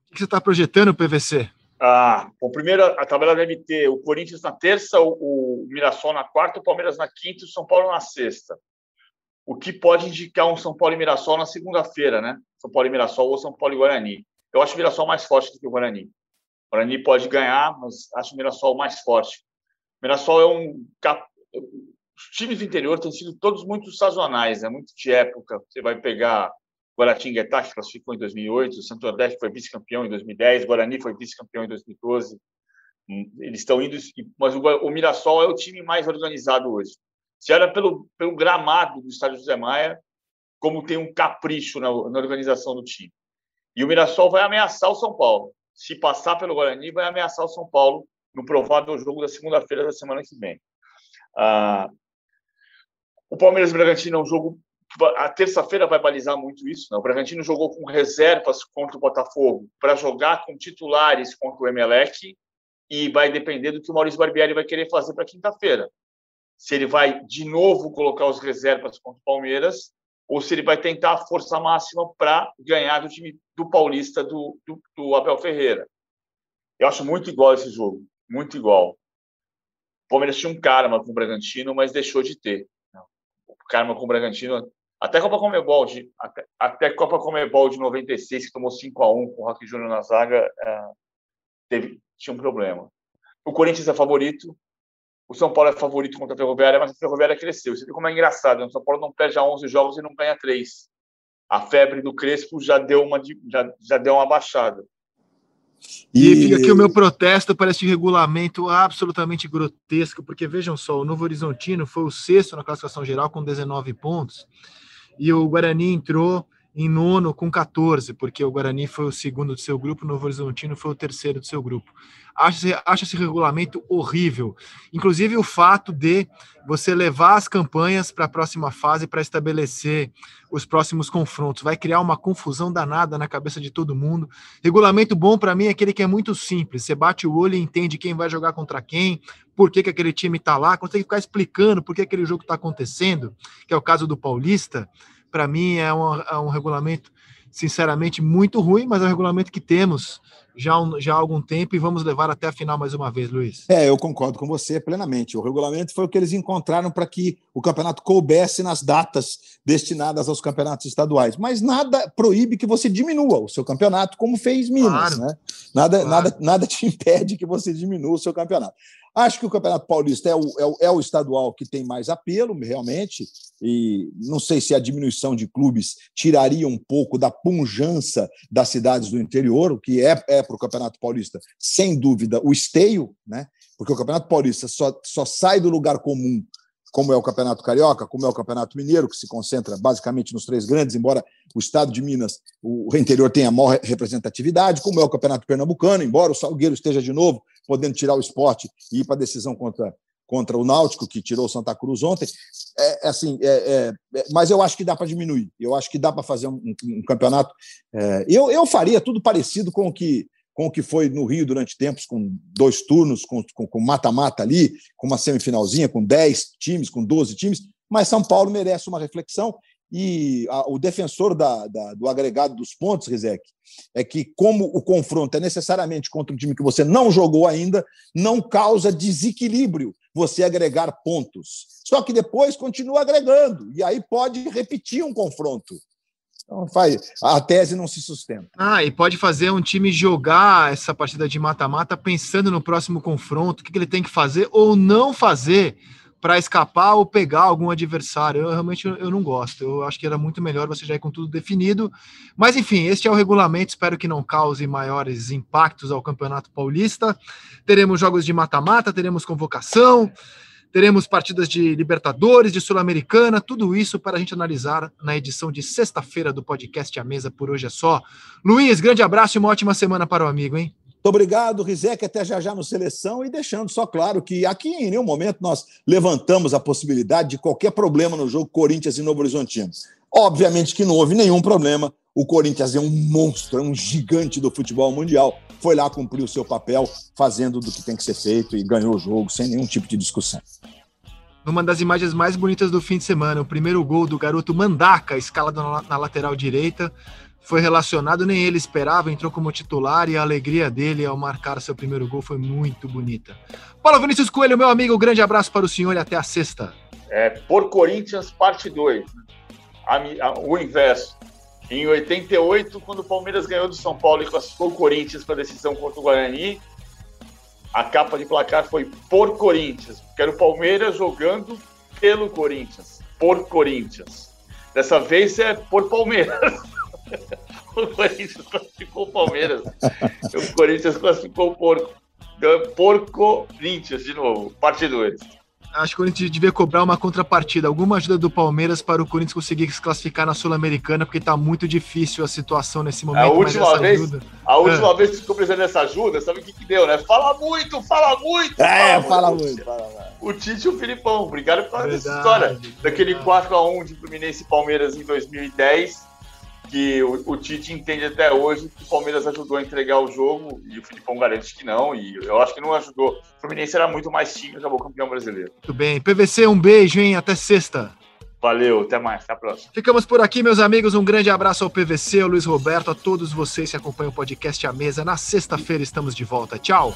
O que você está projetando, PVC? Ah, bom, primeiro a tabela deve ter o Corinthians na terça, o, o Mirassol na quarta, o Palmeiras na quinta e o São Paulo na sexta. O que pode indicar um São Paulo e Mirassol na segunda-feira, né? São Paulo e Mirassol ou São Paulo e Guarani. Eu acho o Mirassol mais forte do que o Guarani. O Guarani pode ganhar, mas acho o Mirassol mais forte. O Mirassol é um. Os times do interior têm sido todos muito sazonais, é muito de época. Você vai pegar Guaratinguetá, que classificou em 2008, o Santo André, foi vice-campeão em 2010, Guarani foi vice-campeão em 2012. Hum, eles estão indo, mas o, Mirassol é o time mais organizado hoje. Se era pelo, pelo gramado do estádio José Maia, como tem um capricho na, na organização do time. E o Mirassol vai ameaçar o São Paulo. Se passar pelo Guarani, vai ameaçar o São Paulo no provável jogo da segunda-feira da semana que vem. Ah, o Palmeiras Bragantino é um jogo a terça-feira vai balizar muito isso. Né? O Bragantino jogou com reservas contra o Botafogo para jogar com titulares contra o Emelec e vai depender do que o Maurício Barbieri vai querer fazer para quinta-feira. Se ele vai de novo colocar os reservas contra o Palmeiras ou se ele vai tentar a força máxima para ganhar do time do Paulista do, do, do Abel Ferreira. Eu acho muito igual esse jogo, muito igual. O Palmeiras tinha um karma com o Bragantino, mas deixou de ter. O karma com o Bragantino até Copa Comebol, de, até, Copa Comebol de 96, que tomou 5 a 1 com o Roque Júnior na zaga, é, teve, tinha um problema. O Corinthians é favorito, o São Paulo é favorito contra a Ferroviária, mas a Ferroviária cresceu. Você vê como é engraçado, né? o São Paulo não perde a 11 jogos e não ganha 3. A febre do Crespo já deu uma, já, já deu uma baixada. E, e fica aqui o meu protesto para esse regulamento absolutamente grotesco, porque vejam só, o Novo Horizontino foi o sexto na classificação geral com 19 pontos e o Guarani entrou em nono com 14, porque o Guarani foi o segundo do seu grupo, o Novo Horizontino foi o terceiro do seu grupo. Acha, acha esse regulamento horrível. Inclusive o fato de você levar as campanhas para a próxima fase para estabelecer os próximos confrontos. Vai criar uma confusão danada na cabeça de todo mundo. Regulamento bom para mim é aquele que é muito simples. Você bate o olho e entende quem vai jogar contra quem, por que, que aquele time está lá, consegue ficar explicando por que aquele jogo está acontecendo, que é o caso do Paulista para mim é um, é um, regulamento, sinceramente, muito ruim, mas é um regulamento que temos já, já há algum tempo e vamos levar até a final mais uma vez, Luiz. É, eu concordo com você plenamente. O regulamento foi o que eles encontraram para que o campeonato coubesse nas datas destinadas aos campeonatos estaduais. Mas nada proíbe que você diminua o seu campeonato, como fez Minas. Claro. Né? Nada, claro. nada, nada te *laughs* impede que você diminua o seu campeonato. Acho que o Campeonato Paulista é o, é o, é o estadual que tem mais apelo, realmente, e não sei se a diminuição de clubes tiraria um pouco da punjança das cidades do interior, o que é, é, para o Campeonato Paulista, sem dúvida, o esteio, né? porque o Campeonato Paulista só, só sai do lugar comum, como é o Campeonato Carioca, como é o Campeonato Mineiro, que se concentra basicamente nos três grandes, embora o estado de Minas, o interior tenha maior representatividade, como é o Campeonato Pernambucano, embora o Salgueiro esteja de novo podendo tirar o esporte e ir para a decisão contra contra o Náutico, que tirou o Santa Cruz ontem. É, é assim, é, é, mas eu acho que dá para diminuir. Eu acho que dá para fazer um, um, campeonato. É, eu, eu faria tudo parecido com o que com o que foi no Rio durante tempos, com dois turnos, com mata-mata ali, com uma semifinalzinha, com 10 times, com 12 times, mas São Paulo merece uma reflexão e a, o defensor da, da, do agregado dos pontos, Rizek, é que, como o confronto é necessariamente contra um time que você não jogou ainda, não causa desequilíbrio você agregar pontos. Só que depois continua agregando, e aí pode repetir um confronto. Então, faz, a tese não se sustenta. Ah, e pode fazer um time jogar essa partida de mata-mata pensando no próximo confronto, o que ele tem que fazer ou não fazer para escapar ou pegar algum adversário. Eu realmente eu não gosto. Eu acho que era muito melhor você já ir com tudo definido. Mas enfim, este é o regulamento. Espero que não cause maiores impactos ao Campeonato Paulista. Teremos jogos de mata-mata, teremos convocação, teremos partidas de Libertadores, de Sul-Americana, tudo isso para a gente analisar na edição de sexta-feira do podcast A Mesa. Por hoje é só. Luiz, grande abraço e uma ótima semana para o amigo, hein? Muito obrigado, Rizek, até já já no Seleção, e deixando só claro que aqui em nenhum momento nós levantamos a possibilidade de qualquer problema no jogo Corinthians e Novo Horizontino. Obviamente que não houve nenhum problema, o Corinthians é um monstro, é um gigante do futebol mundial, foi lá cumprir o seu papel, fazendo do que tem que ser feito e ganhou o jogo sem nenhum tipo de discussão. Uma das imagens mais bonitas do fim de semana, o primeiro gol do garoto Mandaca, escalado na lateral direita, foi relacionado, nem ele esperava, entrou como titular e a alegria dele ao marcar seu primeiro gol foi muito bonita. Paulo Vinícius Coelho, meu amigo, um grande abraço para o senhor e até a sexta. É, por Corinthians, parte 2. O inverso. Em 88, quando o Palmeiras ganhou do São Paulo e classificou o Corinthians para a decisão contra o Guarani, a capa de placar foi por Corinthians, porque era o Palmeiras jogando pelo Corinthians, por Corinthians. Dessa vez é por Palmeiras. *laughs* o Corinthians classificou o Palmeiras. o Corinthians classificou o Porco. Porco Corinthians, de novo, parte 2. Acho que o Corinthians devia cobrar uma contrapartida, alguma ajuda do Palmeiras para o Corinthians conseguir se classificar na Sul-Americana, porque está muito difícil a situação nesse momento. A última vez, ajuda... a última é. vez que ficou precisando dessa ajuda, sabe o que, que deu, né? Fala muito, fala muito! É, fala muito. muito fala, fala. O Tite e o Filipão, obrigado por causa dessa história. Daquele 4x1 de Fluminense e Palmeiras em 2010 que o, o, Tite entende até hoje que o Palmeiras ajudou a entregar o jogo e o Filipão garante que não, e eu acho que não ajudou. O Fluminense era muito mais time e acabou campeão brasileiro. Muito bem. PVC, um beijo, hein? Até sexta. Valeu, até mais, até a próxima. Ficamos por aqui, meus amigos. Um grande abraço ao PVC, ao Luiz Roberto, a todos vocês que acompanham o podcast A Mesa. Na sexta-feira estamos de volta. Tchau.